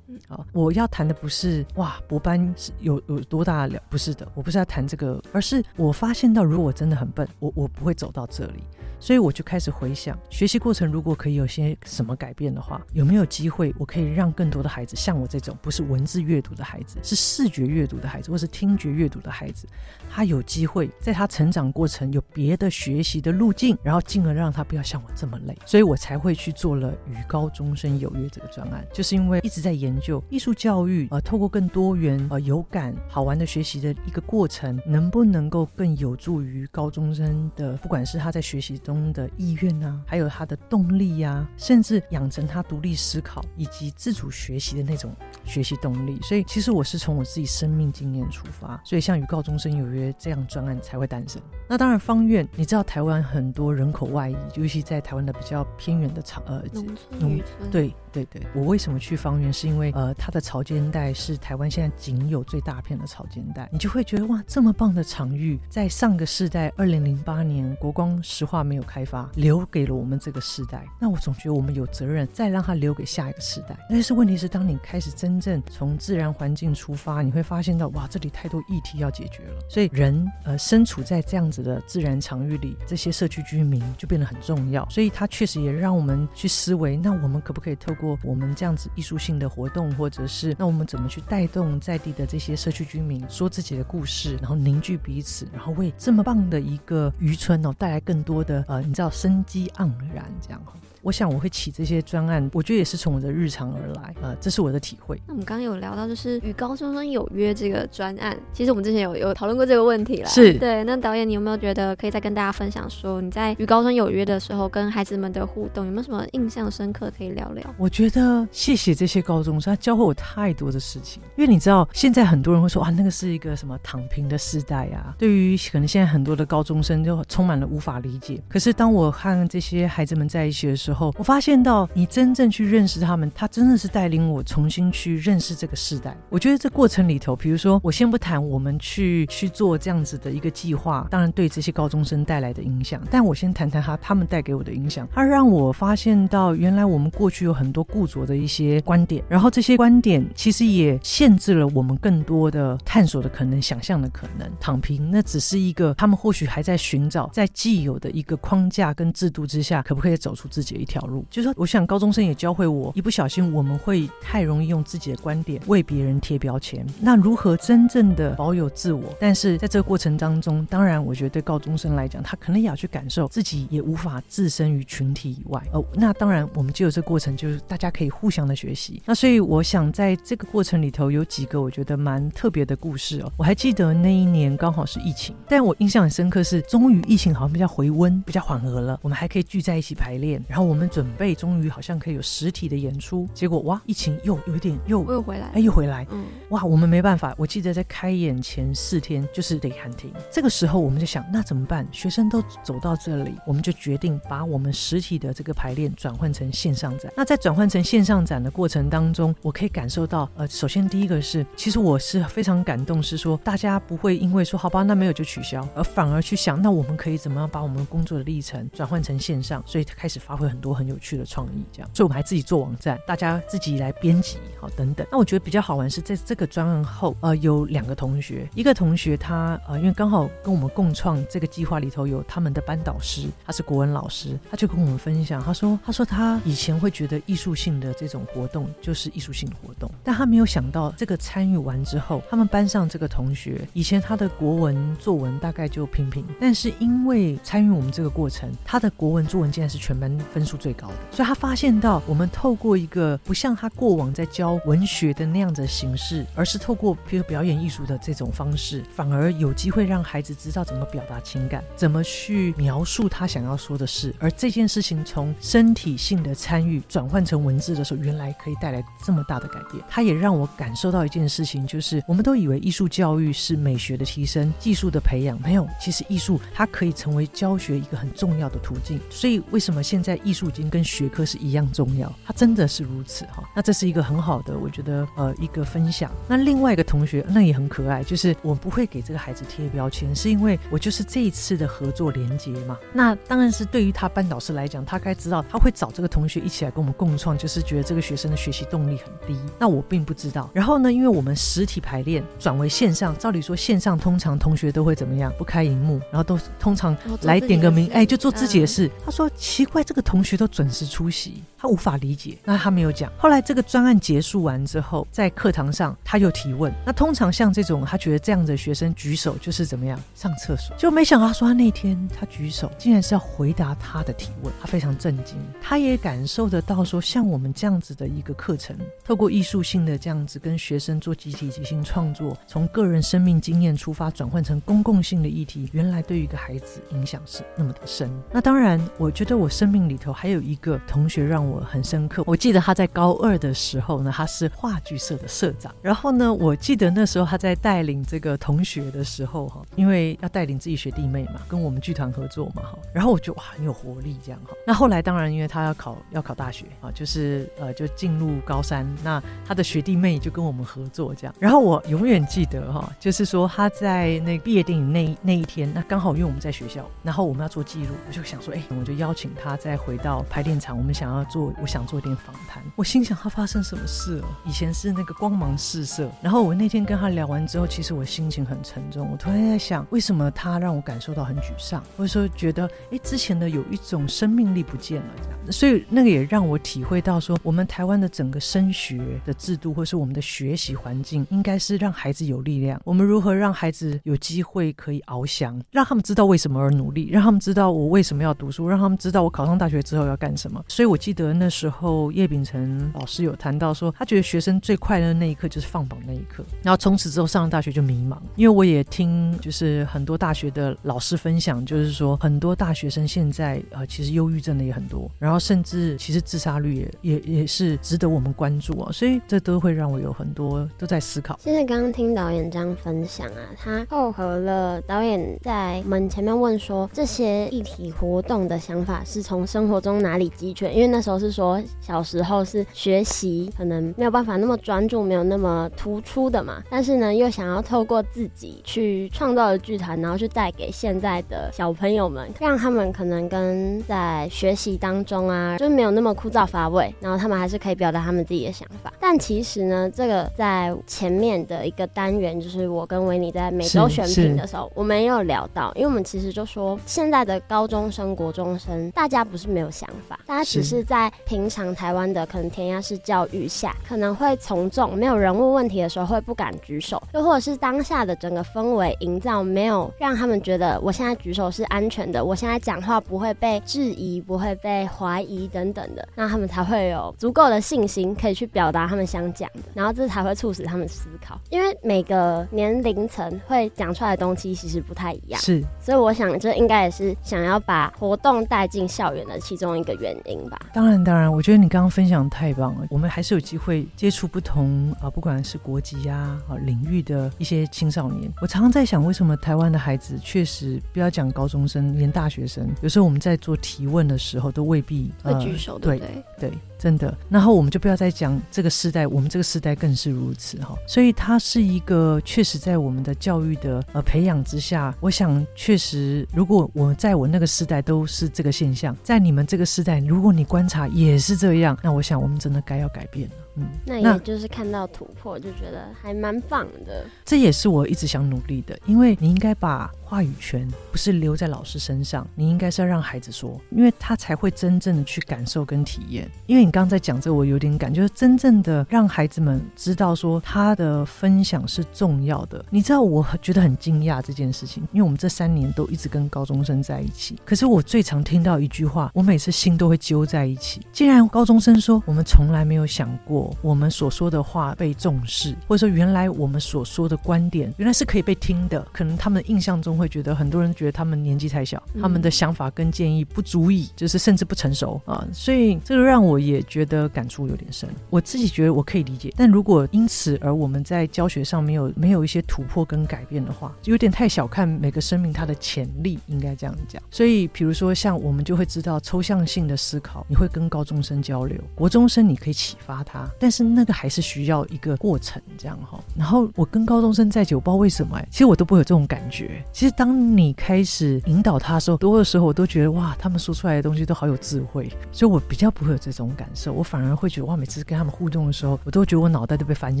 好，我要谈的不是哇，博班是有有多大了，不是的，我不是要谈这个，而是我发现到，如果真的很笨，我我不会走到这里。所以我就开始回想，学习过程如果可以有些什么改变的话，有没有机会我可以让更多的孩子像我这种不是文字阅读的孩子，是视觉阅读的孩子，或是听觉阅读的孩子，他有机会在他成长过程有别的学习的路径，然后进而让他不要像我这么累。所以我才会去做了与高中生有约这个专案，就是因为一直在研究艺术教育，呃，透过更多元、呃有感、好玩的学习的一个过程，能不能够更有助于高中生的，不管是他在学习中。的意愿啊，还有他的动力呀、啊，甚至养成他独立思考以及自主学习的那种学习动力。所以，其实我是从我自己生命经验出发，所以像与高中生有约这样专案才会诞生。那当然，方院，你知道台湾很多人口外移，尤其在台湾的比较偏远的场呃农村，对对对。我为什么去方圆？是因为呃，它的潮间带是台湾现在仅有最大片的潮间带，你就会觉得哇，这么棒的场域，在上个世代二零零八年国光石化没有开发，留给了我们这个世代。那我总觉得我们有责任再让它留给下一个世代。但是问题是，当你开始真正从自然环境出发，你会发现到哇，这里太多议题要解决了。所以人呃，身处在这样子的自然场域里，这些社区居民就变得很重要。所以它确实也让我们去思维，那我们可不可以透过我们这样子艺术性的活动，或者是那我们怎么去带动在地的这些社区居民说自己的故事，然后凝聚彼此，然后为这么棒的一个渔村哦带来更多的呃，你知道生机盎然这样。我想我会起这些专案，我觉得也是从我的日常而来，呃，这是我的体会。那我们刚刚有聊到，就是与高中生有约这个专案，其实我们之前有有讨论过这个问题了。是对。那导演，你有没有觉得可以再跟大家分享，说你在与高中有约的时候，跟孩子们的互动有没有什么印象深刻可以聊聊？我觉得谢谢这些高中生，他教会我太多的事情。因为你知道，现在很多人会说啊，那个是一个什么躺平的时代啊。对于可能现在很多的高中生，就充满了无法理解。可是当我和这些孩子们在一起的时候，后我发现到。你真正去认识他们，他真的是带领我重新去认识这个世代。我觉得这过程里头，比如说，我先不谈我们去去做这样子的一个计划，当然对这些高中生带来的影响。但我先谈谈他他们带给我的影响。他让我发现到，原来我们过去有很多固着的一些观点，然后这些观点其实也限制了我们更多的探索的可能、想象的可能。躺平那只是一个，他们或许还在寻找，在既有的一个框架跟制度之下，可不可以走出自己的一条路？就是说。我想高中生也教会我，一不小心我们会太容易用自己的观点为别人贴标签。那如何真正的保有自我？但是在这个过程当中，当然我觉得对高中生来讲，他可能也要去感受自己也无法置身于群体以外。哦，那当然我们就有这个过程，就是大家可以互相的学习。那所以我想在这个过程里头有几个我觉得蛮特别的故事哦。我还记得那一年刚好是疫情，但我印象很深刻是，终于疫情好像比较回温，比较缓和了，我们还可以聚在一起排练，然后我我们准备终于好像可以有实体的演出，结果哇，疫情又有一点又又回来，哎，又回来，嗯，哇，我们没办法。我记得在开演前四天就是得喊停，这个时候我们就想，那怎么办？学生都走到这里，我们就决定把我们实体的这个排练转换成线上展。那在转换成线上展的过程当中，我可以感受到，呃，首先第一个是，其实我是非常感动，是说大家不会因为说好吧，那没有就取消，而反而去想，那我们可以怎么样把我们工作的历程转换成线上，所以开始发挥很多很有趣的创意，这样，所以我们还自己做网站，大家自己来编辑，好等等。那我觉得比较好玩是在这个专案后，呃，有两个同学，一个同学他呃，因为刚好跟我们共创这个计划里头有他们的班导师，他是国文老师，他就跟我们分享，他说，他说他以前会觉得艺术性的这种活动就是艺术性活动，但他没有想到这个参与完之后，他们班上这个同学以前他的国文作文大概就平平，但是因为参与我们这个过程，他的国文作文竟然是全班分数最高的，所以他发现到我们透过一个不像他过往在教文学的那样的形式，而是透过比如表演艺术的这种方式，反而有机会让孩子知道怎么表达情感，怎么去描述他想要说的事，而这件事情从身体性的参与转换成文字的时候，原来可以带来这么大的改变。他也让我感受到一件事情，就是我们都以为艺术教育是美学的提升、技术的培养，没有，其实艺术它可以成为教学一个很重要的途径。所以为什么现在艺术已经跟学科是一样重要？它真的是如此哈。那这是一个很好的，我觉得呃一个分享。那另外一个同学那也很可爱，就是我不会给这个孩子贴标签，是因为我就是这一次的合作连接嘛。那当然是对于他班导师来讲，他该知道他会找这个同学一起来跟我们共创，就是觉得这个学生的学习动力很低。那我并不知道。然后呢，因为我们实体排练转为线上，照理说线上通常同学都会怎么样？不开荧幕，然后都通常来点个名，哎，就做自己的事。他说奇怪，这个同学都准时出席。他无法理解，那他没有讲。后来这个专案结束完之后，在课堂上他又提问。那通常像这种，他觉得这样的学生举手就是怎么样上厕所，就没想到说他那天他举手，竟然是要回答他的提问，他非常震惊。他也感受得到说，像我们这样子的一个课程，透过艺术性的这样子跟学生做集体即兴创作，从个人生命经验出发，转换成公共性的议题，原来对于一个孩子影响是那么的深。那当然，我觉得我生命里头还有一个同学让我。很深刻，我记得他在高二的时候呢，他是话剧社的社长。然后呢，我记得那时候他在带领这个同学的时候，哈，因为要带领自己学弟妹嘛，跟我们剧团合作嘛，哈。然后我就哇，很有活力这样哈。那后来当然，因为他要考要考大学啊，就是呃，就进入高三，那他的学弟妹就跟我们合作这样。然后我永远记得哈，就是说他在那毕业电影那那一天，那刚好因为我们在学校，然后我们要做记录，我就想说，哎，我就邀请他再回到排练场，我们想要做。我想做一点访谈，我心想他发生什么事了？以前是那个光芒四射，然后我那天跟他聊完之后，其实我心情很沉重。我突然在想，为什么他让我感受到很沮丧，或者说觉得，哎，之前的有一种生命力不见了这样。所以那个也让我体会到说，我们台湾的整个升学的制度，或是我们的学习环境，应该是让孩子有力量。我们如何让孩子有机会可以翱翔，让他们知道为什么而努力，让他们知道我为什么要读书，让他们知道我考上大学之之后要干什么。所以我记得。那时候叶秉成老师有谈到说，他觉得学生最快乐的那一刻就是放榜那一刻，然后从此之后上了大学就迷茫。因为我也听就是很多大学的老师分享，就是说很多大学生现在呃其实忧郁症的也很多，然后甚至其实自杀率也也也是值得我们关注啊。所以这都会让我有很多都在思考。现在刚刚听导演这样分享啊，他扣合了导演在我们前面问说这些议题活动的想法是从生活中哪里汲取，因为那时候是。是说小时候是学习可能没有办法那么专注，没有那么突出的嘛。但是呢，又想要透过自己去创造的剧团，然后去带给现在的小朋友们，让他们可能跟在学习当中啊，就没有那么枯燥乏味。然后他们还是可以表达他们自己的想法。但其实呢，这个在前面的一个单元，就是我跟维尼在每周选品的时候，我们也有聊到，因为我们其实就说现在的高中生、国中生，大家不是没有想法，大家只是。在。平常台湾的可能填鸭式教育下，可能会从众，没有人物问题的时候会不敢举手，又或者是当下的整个氛围营造没有让他们觉得我现在举手是安全的，我现在讲话不会被质疑，不会被怀怀疑等等的，那他们才会有足够的信心可以去表达他们想讲的，然后这才会促使他们思考。因为每个年龄层会讲出来的东西其实不太一样，是，所以我想这应该也是想要把活动带进校园的其中一个原因吧。当然，当然，我觉得你刚刚分享太棒了，我们还是有机会接触不同啊，不管是国籍呀啊领域的一些青少年。我常常在想，为什么台湾的孩子确实不要讲高中生，连大学生，有时候我们在做提问的时候都未必会举手，对不对？对。对真的，然后我们就不要再讲这个时代，我们这个时代更是如此哈。所以它是一个确实在我们的教育的呃培养之下，我想确实，如果我在我那个时代都是这个现象，在你们这个时代，如果你观察也是这样，那我想我们真的该要改变了。嗯，那也就是看到突破，就觉得还蛮棒的。这也是我一直想努力的，因为你应该把话语权不是留在老师身上，你应该是要让孩子说，因为他才会真正的去感受跟体验。因为你刚刚在讲这，我有点感，就是真正的让孩子们知道说他的分享是重要的。你知道，我觉得很惊讶这件事情，因为我们这三年都一直跟高中生在一起，可是我最常听到一句话，我每次心都会揪在一起。既然高中生说，我们从来没有想过。我们所说的话被重视，或者说原来我们所说的观点原来是可以被听的。可能他们印象中会觉得很多人觉得他们年纪太小，他们的想法跟建议不足以，就是甚至不成熟啊。所以这个让我也觉得感触有点深。我自己觉得我可以理解，但如果因此而我们在教学上没有没有一些突破跟改变的话，就有点太小看每个生命它的潜力，应该这样讲。所以比如说像我们就会知道抽象性的思考，你会跟高中生交流，国中生你可以启发他。但是那个还是需要一个过程，这样哈。然后我跟高中生在一起，我不知道为什么哎，其实我都不会有这种感觉。其其实当你开始引导他的时候，多的时候我都觉得哇，他们说出来的东西都好有智慧，所以我比较不会有这种感受。我反而会觉得哇，每次跟他们互动的时候，我都觉得我脑袋都被翻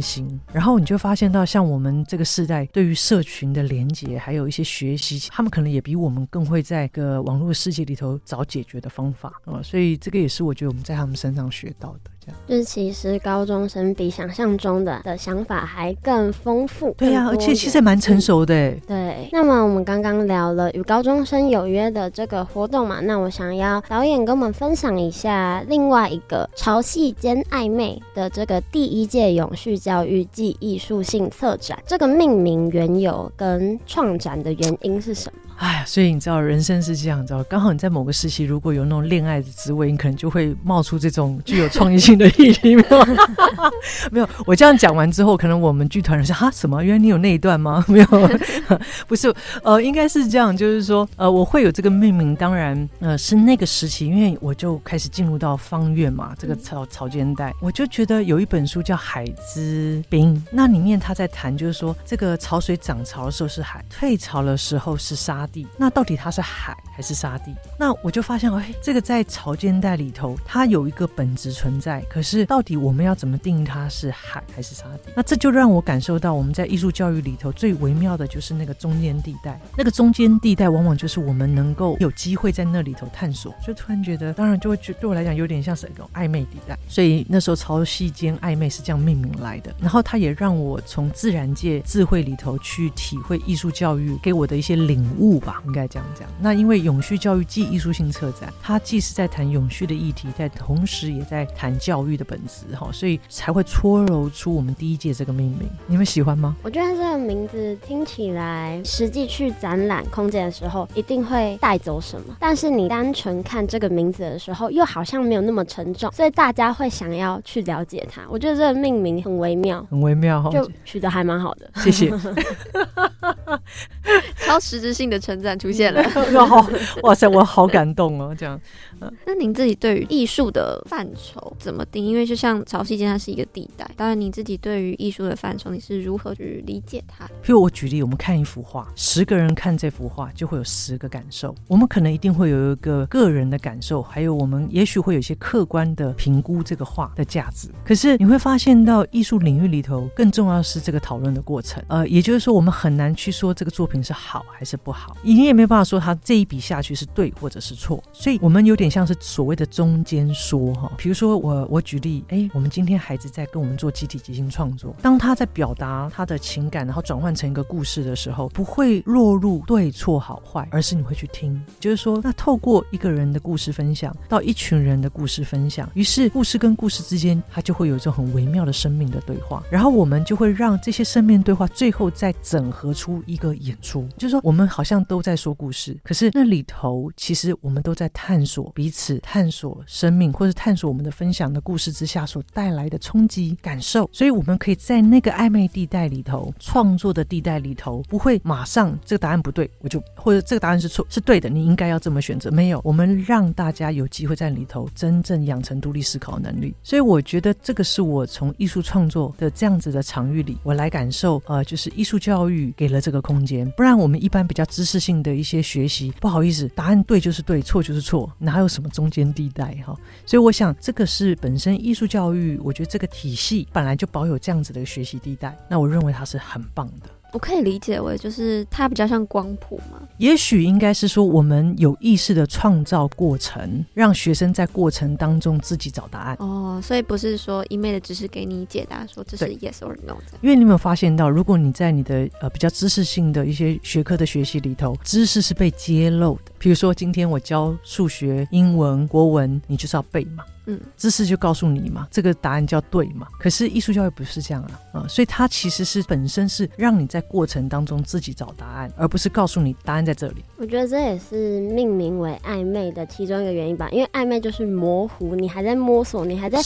新。然后你就发现到，像我们这个世代对于社群的连接，还有一些学习，他们可能也比我们更会在个网络世界里头找解决的方法啊。所以这个也是我觉得我们在他们身上学到的。就是其实高中生比想象中的的想法还更丰富，对呀、啊，而且其实还蛮成熟的。对，那么我们刚刚聊了与高中生有约的这个活动嘛，那我想要导演跟我们分享一下另外一个潮戏兼暧昧的这个第一届永续教育暨艺术性策展，这个命名缘由跟创展的原因是什么？哎呀，所以你知道人生是这样，你知道刚好你在某个时期如果有那种恋爱的滋味，你可能就会冒出这种具有创意性的议题。没有，没有我这样讲完之后，可能我们剧团人说哈什么？原来你有那一段吗？没有，不是，呃，应该是这样，就是说，呃，我会有这个命名，当然，呃，是那个时期，因为我就开始进入到方院嘛，这个潮潮间带，我就觉得有一本书叫《海之滨》，那里面他在谈，就是说这个潮水涨潮的时候是海，退潮的时候是沙。地，那到底它是海还是沙地？那我就发现，哎，这个在潮间带里头，它有一个本质存在。可是，到底我们要怎么定义它是海还是沙地？那这就让我感受到，我们在艺术教育里头最微妙的就是那个中间地带。那个中间地带，往往就是我们能够有机会在那里头探索。就突然觉得，当然就会觉对我来讲有点像是一种暧昧地带。所以那时候潮汐间暧昧是这样命名来的。然后它也让我从自然界智慧里头去体会艺术教育给我的一些领悟。吧，应该这样讲。那因为永续教育既艺术性策展，它既是在谈永续的议题，在同时也在谈教育的本质，哈，所以才会搓揉出我们第一届这个命名。你们喜欢吗？我觉得这个名字听起来，实际去展览空间的时候，一定会带走什么。但是你单纯看这个名字的时候，又好像没有那么沉重，所以大家会想要去了解它。我觉得这个命名很微妙，很微妙哈，就取得还蛮好的。谢谢。超实质性的称赞出现了，好，哇塞，我好感动哦，这样。那您自己对于艺术的范畴怎么定？因为就像潮汐间，它是一个地带。当然，你自己对于艺术的范畴，你是如何去理解它？譬如我举例，我们看一幅画，十个人看这幅画，就会有十个感受。我们可能一定会有一个个人的感受，还有我们也许会有一些客观的评估这个画的价值。可是你会发现到艺术领域里头，更重要的是这个讨论的过程。呃，也就是说，我们很难去说这个作品是好还是不好。好，你也没有办法说他这一笔下去是对或者是错。所以，我们有点像是所谓的中间说哈。比如说，我我举例，哎，我们今天孩子在跟我们做集体即兴创作，当他在表达他的情感，然后转换成一个故事的时候，不会落入对错好坏，而是你会去听。就是说，那透过一个人的故事分享到一群人的故事分享，于是故事跟故事之间，它就会有一种很微妙的生命的对话。然后我们就会让这些生命对话最后再整合出一个演出。就是说，我们好像都在说故事，可是那里头其实我们都在探索彼此，探索生命，或者探索我们的分享的故事之下所带来的冲击感受。所以，我们可以在那个暧昧地带里头，创作的地带里头，不会马上这个答案不对，我就或者这个答案是错是对的，你应该要这么选择。没有，我们让大家有机会在里头真正养成独立思考能力。所以，我觉得这个是我从艺术创作的这样子的场域里，我来感受，呃，就是艺术教育给了这个空间。不然，我们一般比较知识性的一些学习，不好意思，答案对就是对，错就是错，哪有什么中间地带哈？所以，我想这个是本身艺术教育，我觉得这个体系本来就保有这样子的学习地带。那我认为它是很棒的。我可以理解为，就是它比较像光谱嘛。也许应该是说，我们有意识的创造过程，让学生在过程当中自己找答案。哦，所以不是说一昧的知识给你解答，说这是 yes or no 的。因为你有没有发现到，如果你在你的呃比较知识性的一些学科的学习里头，知识是被揭露的。比如说，今天我教数学、英文、国文，你就是要背嘛。嗯，知识就告诉你嘛，这个答案叫对嘛。可是艺术教育不是这样啊，啊、嗯，所以它其实是本身是让你在过程当中自己找答案，而不是告诉你答案在这里。我觉得这也是命名为暧昧的其中一个原因吧，因为暧昧就是模糊，你还在摸索，你还在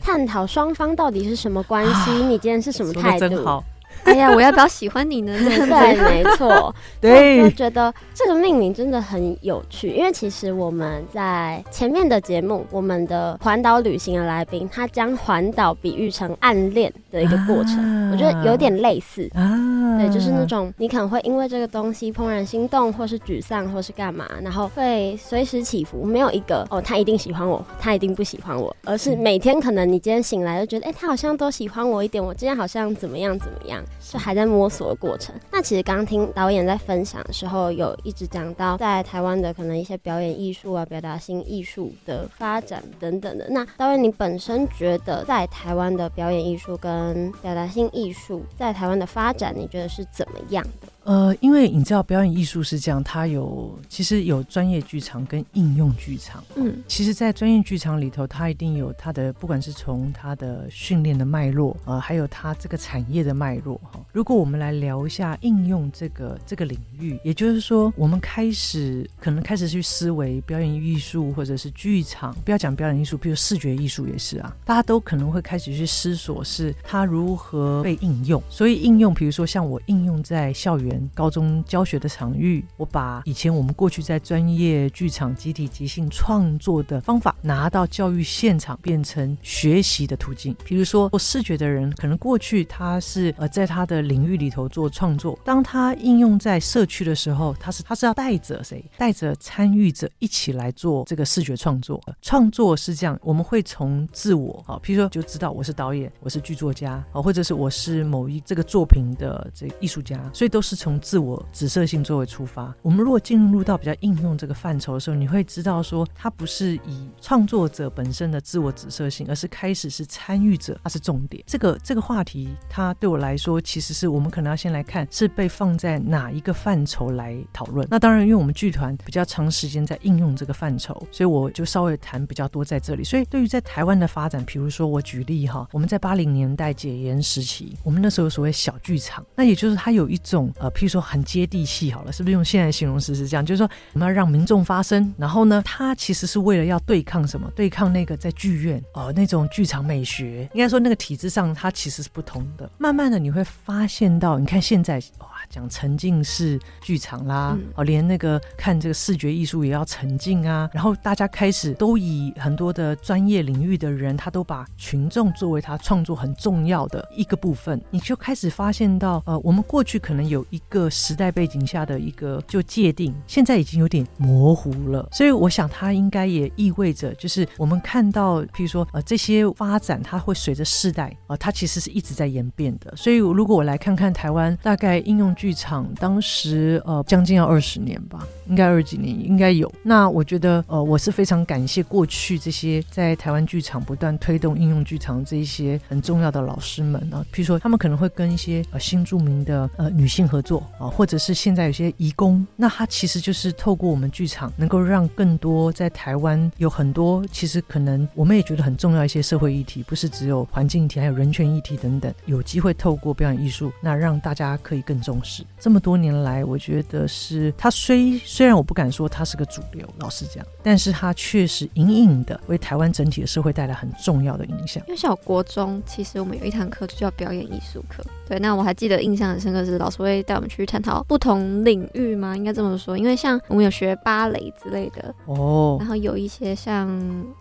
探讨双方到底是什么关系，是你今天是什么态度。真好。哎呀，我要不要喜欢你呢？对，没错。对，我觉得这个命名真的很有趣，因为其实我们在前面的节目，我们的环岛旅行的来宾，他将环岛比喻成暗恋的一个过程，啊、我觉得有点类似啊。对，就是那种你可能会因为这个东西怦然心动，或是沮丧，或是干嘛，然后会随时起伏，没有一个哦，他一定喜欢我，他一定不喜欢我，而是每天可能你今天醒来就觉得，哎、欸，他好像都喜欢我一点，我今天好像怎么样怎么样。是还在摸索的过程。那其实刚刚听导演在分享的时候，有一直讲到在台湾的可能一些表演艺术啊、表达性艺术的发展等等的。那导演，你本身觉得在台湾的表演艺术跟表达性艺术在台湾的发展，你觉得是怎么样的？呃，因为你知道，表演艺术是这样，它有其实有专业剧场跟应用剧场。嗯，其实，在专业剧场里头，它一定有它的，不管是从它的训练的脉络，呃，还有它这个产业的脉络。哈，如果我们来聊一下应用这个这个领域，也就是说，我们开始可能开始去思维表演艺术或者是剧场，不要讲表演艺术，比如视觉艺术也是啊，大家都可能会开始去思索是它如何被应用。所以应用，比如说像我应用在校园。高中教学的场域，我把以前我们过去在专业剧场集体即兴创作的方法拿到教育现场，变成学习的途径。比如说，做视觉的人，可能过去他是呃在他的领域里头做创作，当他应用在社区的时候，他是他是要带着谁？带着参与者一起来做这个视觉创作。创作是这样，我们会从自我啊，比如说就知道我是导演，我是剧作家啊，或者是我是某一这个作品的这艺术家，所以都是从。自我指涉性作为出发，我们如果进入到比较应用这个范畴的时候，你会知道说，它不是以创作者本身的自我指涉性，而是开始是参与者，它是重点。这个这个话题，它对我来说，其实是我们可能要先来看是被放在哪一个范畴来讨论。那当然，因为我们剧团比较长时间在应用这个范畴，所以我就稍微谈比较多在这里。所以对于在台湾的发展，比如说我举例哈，我们在八零年代解严时期，我们那时候所谓小剧场，那也就是它有一种呃。譬如说很接地气，好了，是不是用现在形容词是这样？就是说我们要让民众发声，然后呢，他其实是为了要对抗什么？对抗那个在剧院哦、那种剧场美学，应该说那个体制上，它其实是不同的。慢慢的你会发现到，你看现在哇，讲沉浸式剧场啦，哦、嗯，连那个看这个视觉艺术也要沉浸啊，然后大家开始都以很多的专业领域的人，他都把群众作为他创作很重要的一个部分，你就开始发现到，呃，我们过去可能有一个时代背景下的一个就界定，现在已经有点模糊了。所以我想，它应该也意味着，就是我们看到，譬如说，呃，这些发展，它会随着世代，呃，它其实是一直在演变的。所以，如果我来看看台湾大概应用剧场，当时呃将近要二十年吧，应该二十几年应该有。那我觉得呃我是非常感谢过去这些在台湾剧场不断推动应用剧场这一些很重要的老师们啊，譬如说他们可能会跟一些呃新著名的呃女性合作啊，或者是现在有些移工，那他其实就是透过我们剧场，能够让更多在台湾有很多其实可能我们也觉得很重要一些社会议题，不是只有环境议题，还有人权议题等等，有机会透过表演艺术，那让大家可以更重这么多年来，我觉得是他虽虽然我不敢说他是个主流，老实讲，但是他确实隐隐的为台湾整体的社会带来很重要的影响。因为小国中，其实我们有一堂课就叫表演艺术课。对，那我还记得印象很深刻是老师会带我们去探讨不同领域吗？应该这么说，因为像我们有学芭蕾之类的哦，然后有一些像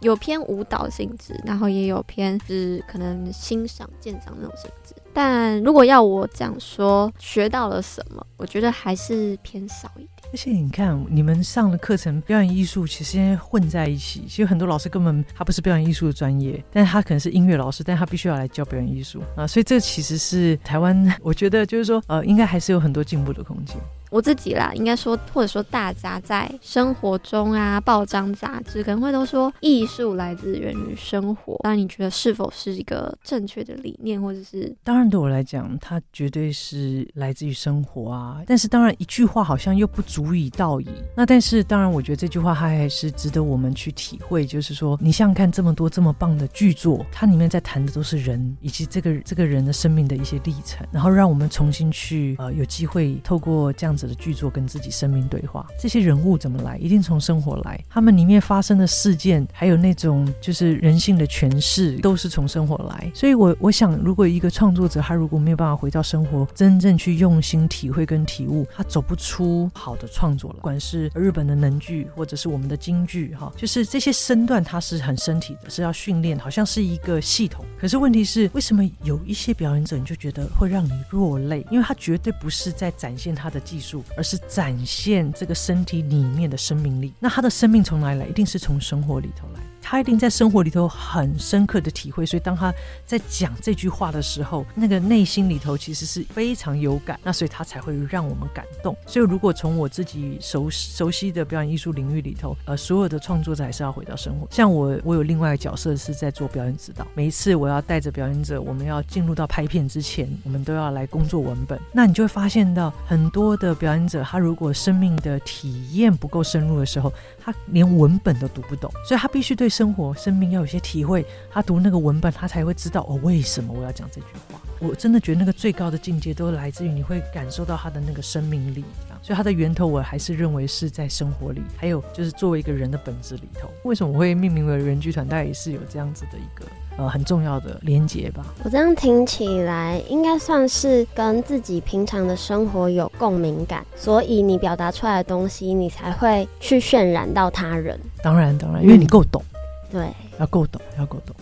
有偏舞蹈性质，然后也有偏是可能欣赏鉴赏那种性质。但如果要我讲说学到了什么，我觉得还是偏少一点。而且你看，你们上的课程表演艺术，其实现在混在一起。其实很多老师根本他不是表演艺术的专业，但是他可能是音乐老师，但他必须要来教表演艺术啊。所以这其实是台湾，我觉得就是说，呃，应该还是有很多进步的空间。我自己啦，应该说，或者说大家在生活中啊，报章杂志可能会都说艺术来自源于生活。那你觉得是否是一个正确的理念，或者是？当然，对我来讲，它绝对是来自于生活啊。但是，当然一句话好像又不足以道矣。那但是，当然，我觉得这句话它还是值得我们去体会。就是说，你想想看，这么多这么棒的剧作，它里面在谈的都是人，以及这个这个人的生命的一些历程，然后让我们重新去呃有机会透过这样子的剧作跟自己生命对话，这些人物怎么来？一定从生活来。他们里面发生的事件，还有那种就是人性的诠释，都是从生活来。所以我，我我想，如果一个创作者他如果没有办法回到生活，真正去用心体会跟体悟，他走不出好的创作了。不管是日本的能剧，或者是我们的京剧，哈，就是这些身段，它是很身体的，是要训练，好像是一个系统。可是问题是，为什么有一些表演者，你就觉得会让你落泪？因为他绝对不是在展现他的技术，而是。展现这个身体里面的生命力，那他的生命从哪里来？一定是从生活里头来。他一定在生活里头很深刻的体会，所以当他在讲这句话的时候，那个内心里头其实是非常有感，那所以他才会让我们感动。所以如果从我自己熟熟悉的表演艺术领域里头，呃，所有的创作者还是要回到生活。像我，我有另外一个角色是在做表演指导，每一次我要带着表演者，我们要进入到拍片之前，我们都要来工作文本。那你就会发现到很多的表演者，他如果生命的体验不够深入的时候，他连文本都读不懂，所以他必须对生活、生命要有些体会。他读那个文本，他才会知道哦，为什么我要讲这句话。我真的觉得那个最高的境界都来自于你会感受到他的那个生命力。所以它的源头，我还是认为是在生活里，还有就是作为一个人的本质里头。为什么我会命名为人剧团？大概也是有这样子的一个呃很重要的连结吧。我这样听起来，应该算是跟自己平常的生活有共鸣感，所以你表达出来的东西，你才会去渲染到他人。当然，当然，因为你够懂。对，要够懂，要够懂。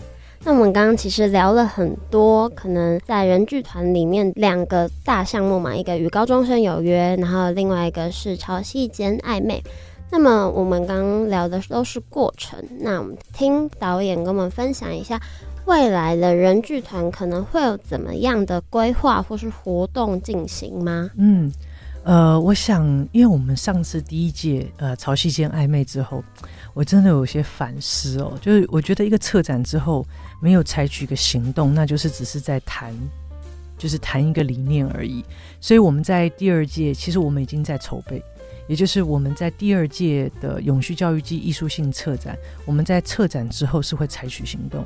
那我们刚刚其实聊了很多，可能在人剧团里面两个大项目嘛，一个与高中生有约，然后另外一个是潮汐间暧昧。那么我们刚刚聊的都是过程，那我们听导演跟我们分享一下未来的人剧团可能会有怎么样的规划或是活动进行吗？嗯，呃，我想，因为我们上次第一届呃潮汐间暧昧之后。我真的有些反思哦，就是我觉得一个策展之后没有采取一个行动，那就是只是在谈，就是谈一个理念而已。所以我们在第二届，其实我们已经在筹备，也就是我们在第二届的永续教育暨艺术性策展，我们在策展之后是会采取行动。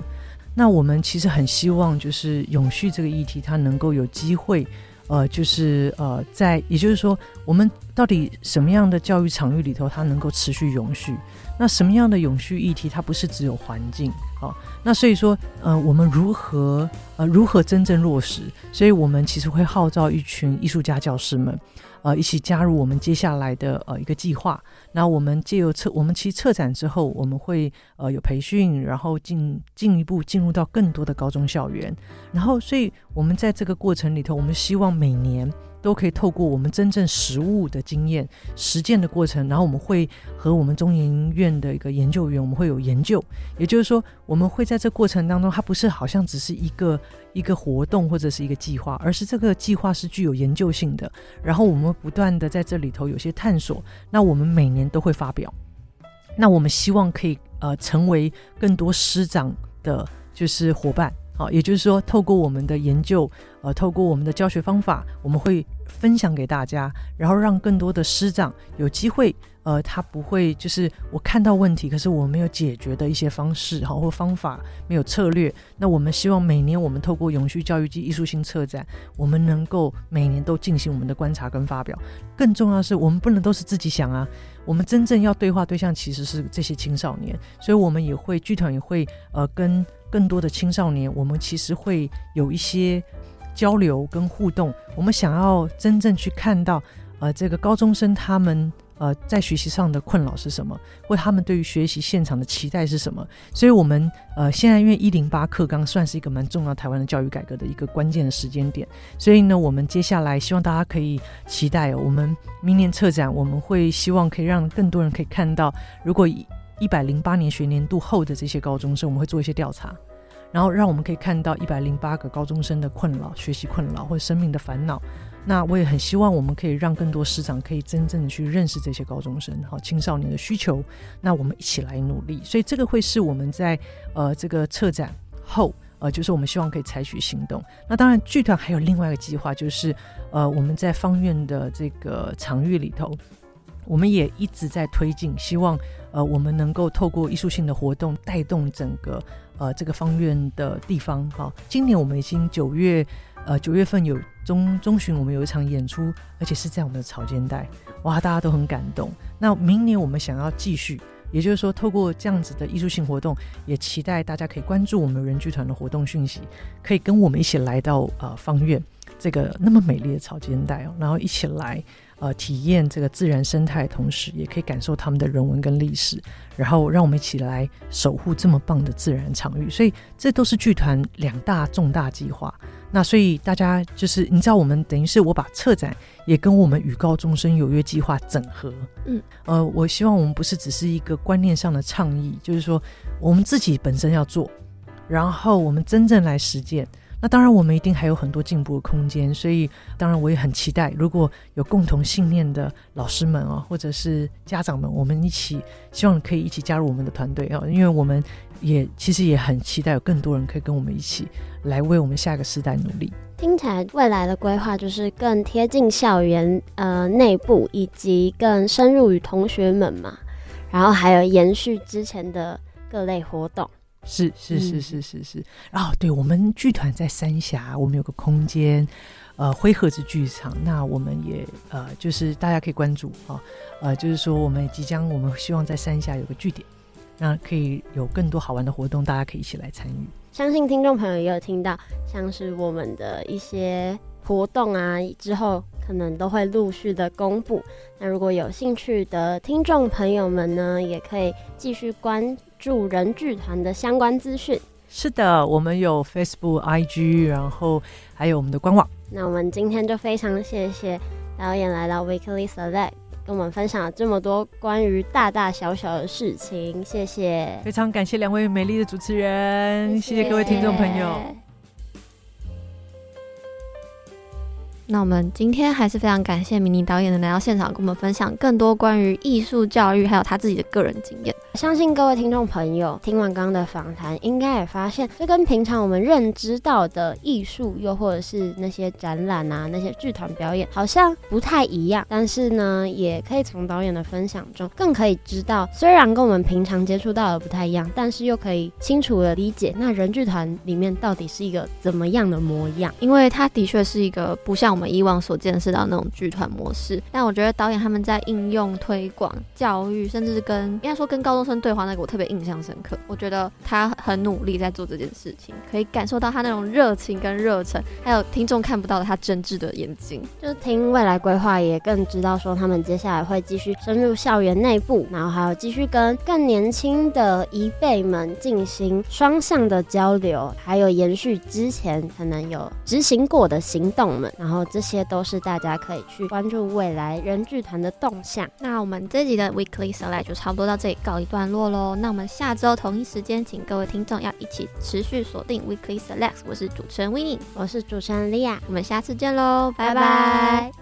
那我们其实很希望，就是永续这个议题，它能够有机会。呃，就是呃，在也就是说，我们到底什么样的教育场域里头，它能够持续永续？那什么样的永续议题，它不是只有环境？好、那所以说，呃，我们如何呃如何真正落实？所以我们其实会号召一群艺术家教师们。呃，一起加入我们接下来的呃一个计划。那我们借由策，我们其实策展之后，我们会呃有培训，然后进进一步进入到更多的高中校园。然后，所以我们在这个过程里头，我们希望每年都可以透过我们真正实务的经验、实践的过程，然后我们会和我们中研院的一个研究员，我们会有研究，也就是说，我们会在这过程当中，它不是好像只是一个一个活动或者是一个计划，而是这个计划是具有研究性的，然后我们不断的在这里头有些探索，那我们每年都会发表，那我们希望可以呃成为更多师长的就是伙伴。好，也就是说，透过我们的研究，呃，透过我们的教学方法，我们会分享给大家，然后让更多的师长有机会，呃，他不会就是我看到问题，可是我没有解决的一些方式，哈，或方法没有策略。那我们希望每年我们透过永续教育及艺术性策展，我们能够每年都进行我们的观察跟发表。更重要的是，我们不能都是自己想啊，我们真正要对话对象其实是这些青少年，所以我们也会剧团也会呃跟。更多的青少年，我们其实会有一些交流跟互动。我们想要真正去看到，呃，这个高中生他们呃在学习上的困扰是什么，或他们对于学习现场的期待是什么。所以，我们呃现在因为一零八课纲算是一个蛮重要台湾的教育改革的一个关键的时间点，所以呢，我们接下来希望大家可以期待，我们明年策展，我们会希望可以让更多人可以看到，如果一百零八年学年度后的这些高中生，我们会做一些调查，然后让我们可以看到一百零八个高中生的困扰、学习困扰或者生命的烦恼。那我也很希望我们可以让更多师长可以真正的去认识这些高中生、好青少年的需求。那我们一起来努力，所以这个会是我们在呃这个策展后，呃，就是我们希望可以采取行动。那当然，剧团还有另外一个计划，就是呃我们在方院的这个场域里头。我们也一直在推进，希望呃我们能够透过艺术性的活动带动整个呃这个方院的地方哈、今年我们已经九月呃九月份有中中旬我们有一场演出，而且是在我们的草间带，哇，大家都很感动。那明年我们想要继续，也就是说透过这样子的艺术性活动，也期待大家可以关注我们人剧团的活动讯息，可以跟我们一起来到呃方院这个那么美丽的草间带哦，然后一起来。呃，体验这个自然生态，同时也可以感受他们的人文跟历史，然后让我们一起来守护这么棒的自然场域。所以，这都是剧团两大重大计划。那所以大家就是，你知道，我们等于是我把策展也跟我们与高中生有约计划整合。嗯，呃，我希望我们不是只是一个观念上的倡议，就是说我们自己本身要做，然后我们真正来实践。那当然，我们一定还有很多进步的空间，所以当然我也很期待，如果有共同信念的老师们啊，或者是家长们，我们一起希望可以一起加入我们的团队啊，因为我们也其实也很期待有更多人可以跟我们一起来为我们下一个时代努力。听起来未来的规划就是更贴近校园呃内部，以及更深入于同学们嘛，然后还有延续之前的各类活动。是是是是是是，啊、嗯哦，对，我们剧团在三峡，我们有个空间，呃，灰盒子剧场。那我们也呃，就是大家可以关注啊、哦，呃，就是说我们即将，我们希望在三峡有个据点，那可以有更多好玩的活动，大家可以一起来参与。相信听众朋友也有听到，像是我们的一些活动啊，之后可能都会陆续的公布。那如果有兴趣的听众朋友们呢，也可以继续关。注人剧团的相关资讯。是的，我们有 Facebook、IG，然后还有我们的官网。那我们今天就非常谢谢导演来到 Weekly Select，跟我们分享了这么多关于大大小小的事情，谢谢。非常感谢两位美丽的主持人，谢谢，谢谢各位听众朋友。那我们今天还是非常感谢明妮导演的来到现场，跟我们分享更多关于艺术教育，还有他自己的个人经验。相信各位听众朋友听完刚刚的访谈，应该也发现，这跟平常我们认知到的艺术，又或者是那些展览啊、那些剧团表演，好像不太一样。但是呢，也可以从导演的分享中，更可以知道，虽然跟我们平常接触到的不太一样，但是又可以清楚的理解，那人剧团里面到底是一个怎么样的模样。因为它的确是一个不像我们。以往所见识到那种剧团模式，但我觉得导演他们在应用、推广、教育，甚至是跟应该说跟高中生对话那个我特别印象深刻，我觉得他很努力在做这件事情，可以感受到他那种热情跟热忱，还有听众看不到的他真挚的眼睛。就是听未来规划也更知道说他们接下来会继续深入校园内部，然后还有继续跟更年轻的一辈们进行双向的交流，还有延续之前可能有执行过的行动们，然后这些都是大家可以去关注未来人剧团的动向。那我们这集的 Weekly Select 就差不多到这里告一段落喽。那我们下周同一时间，请各位听众要一起持续锁定 Weekly Select。我是主持人 Winnie，我是主持人 Lia，我们下次见喽，拜拜。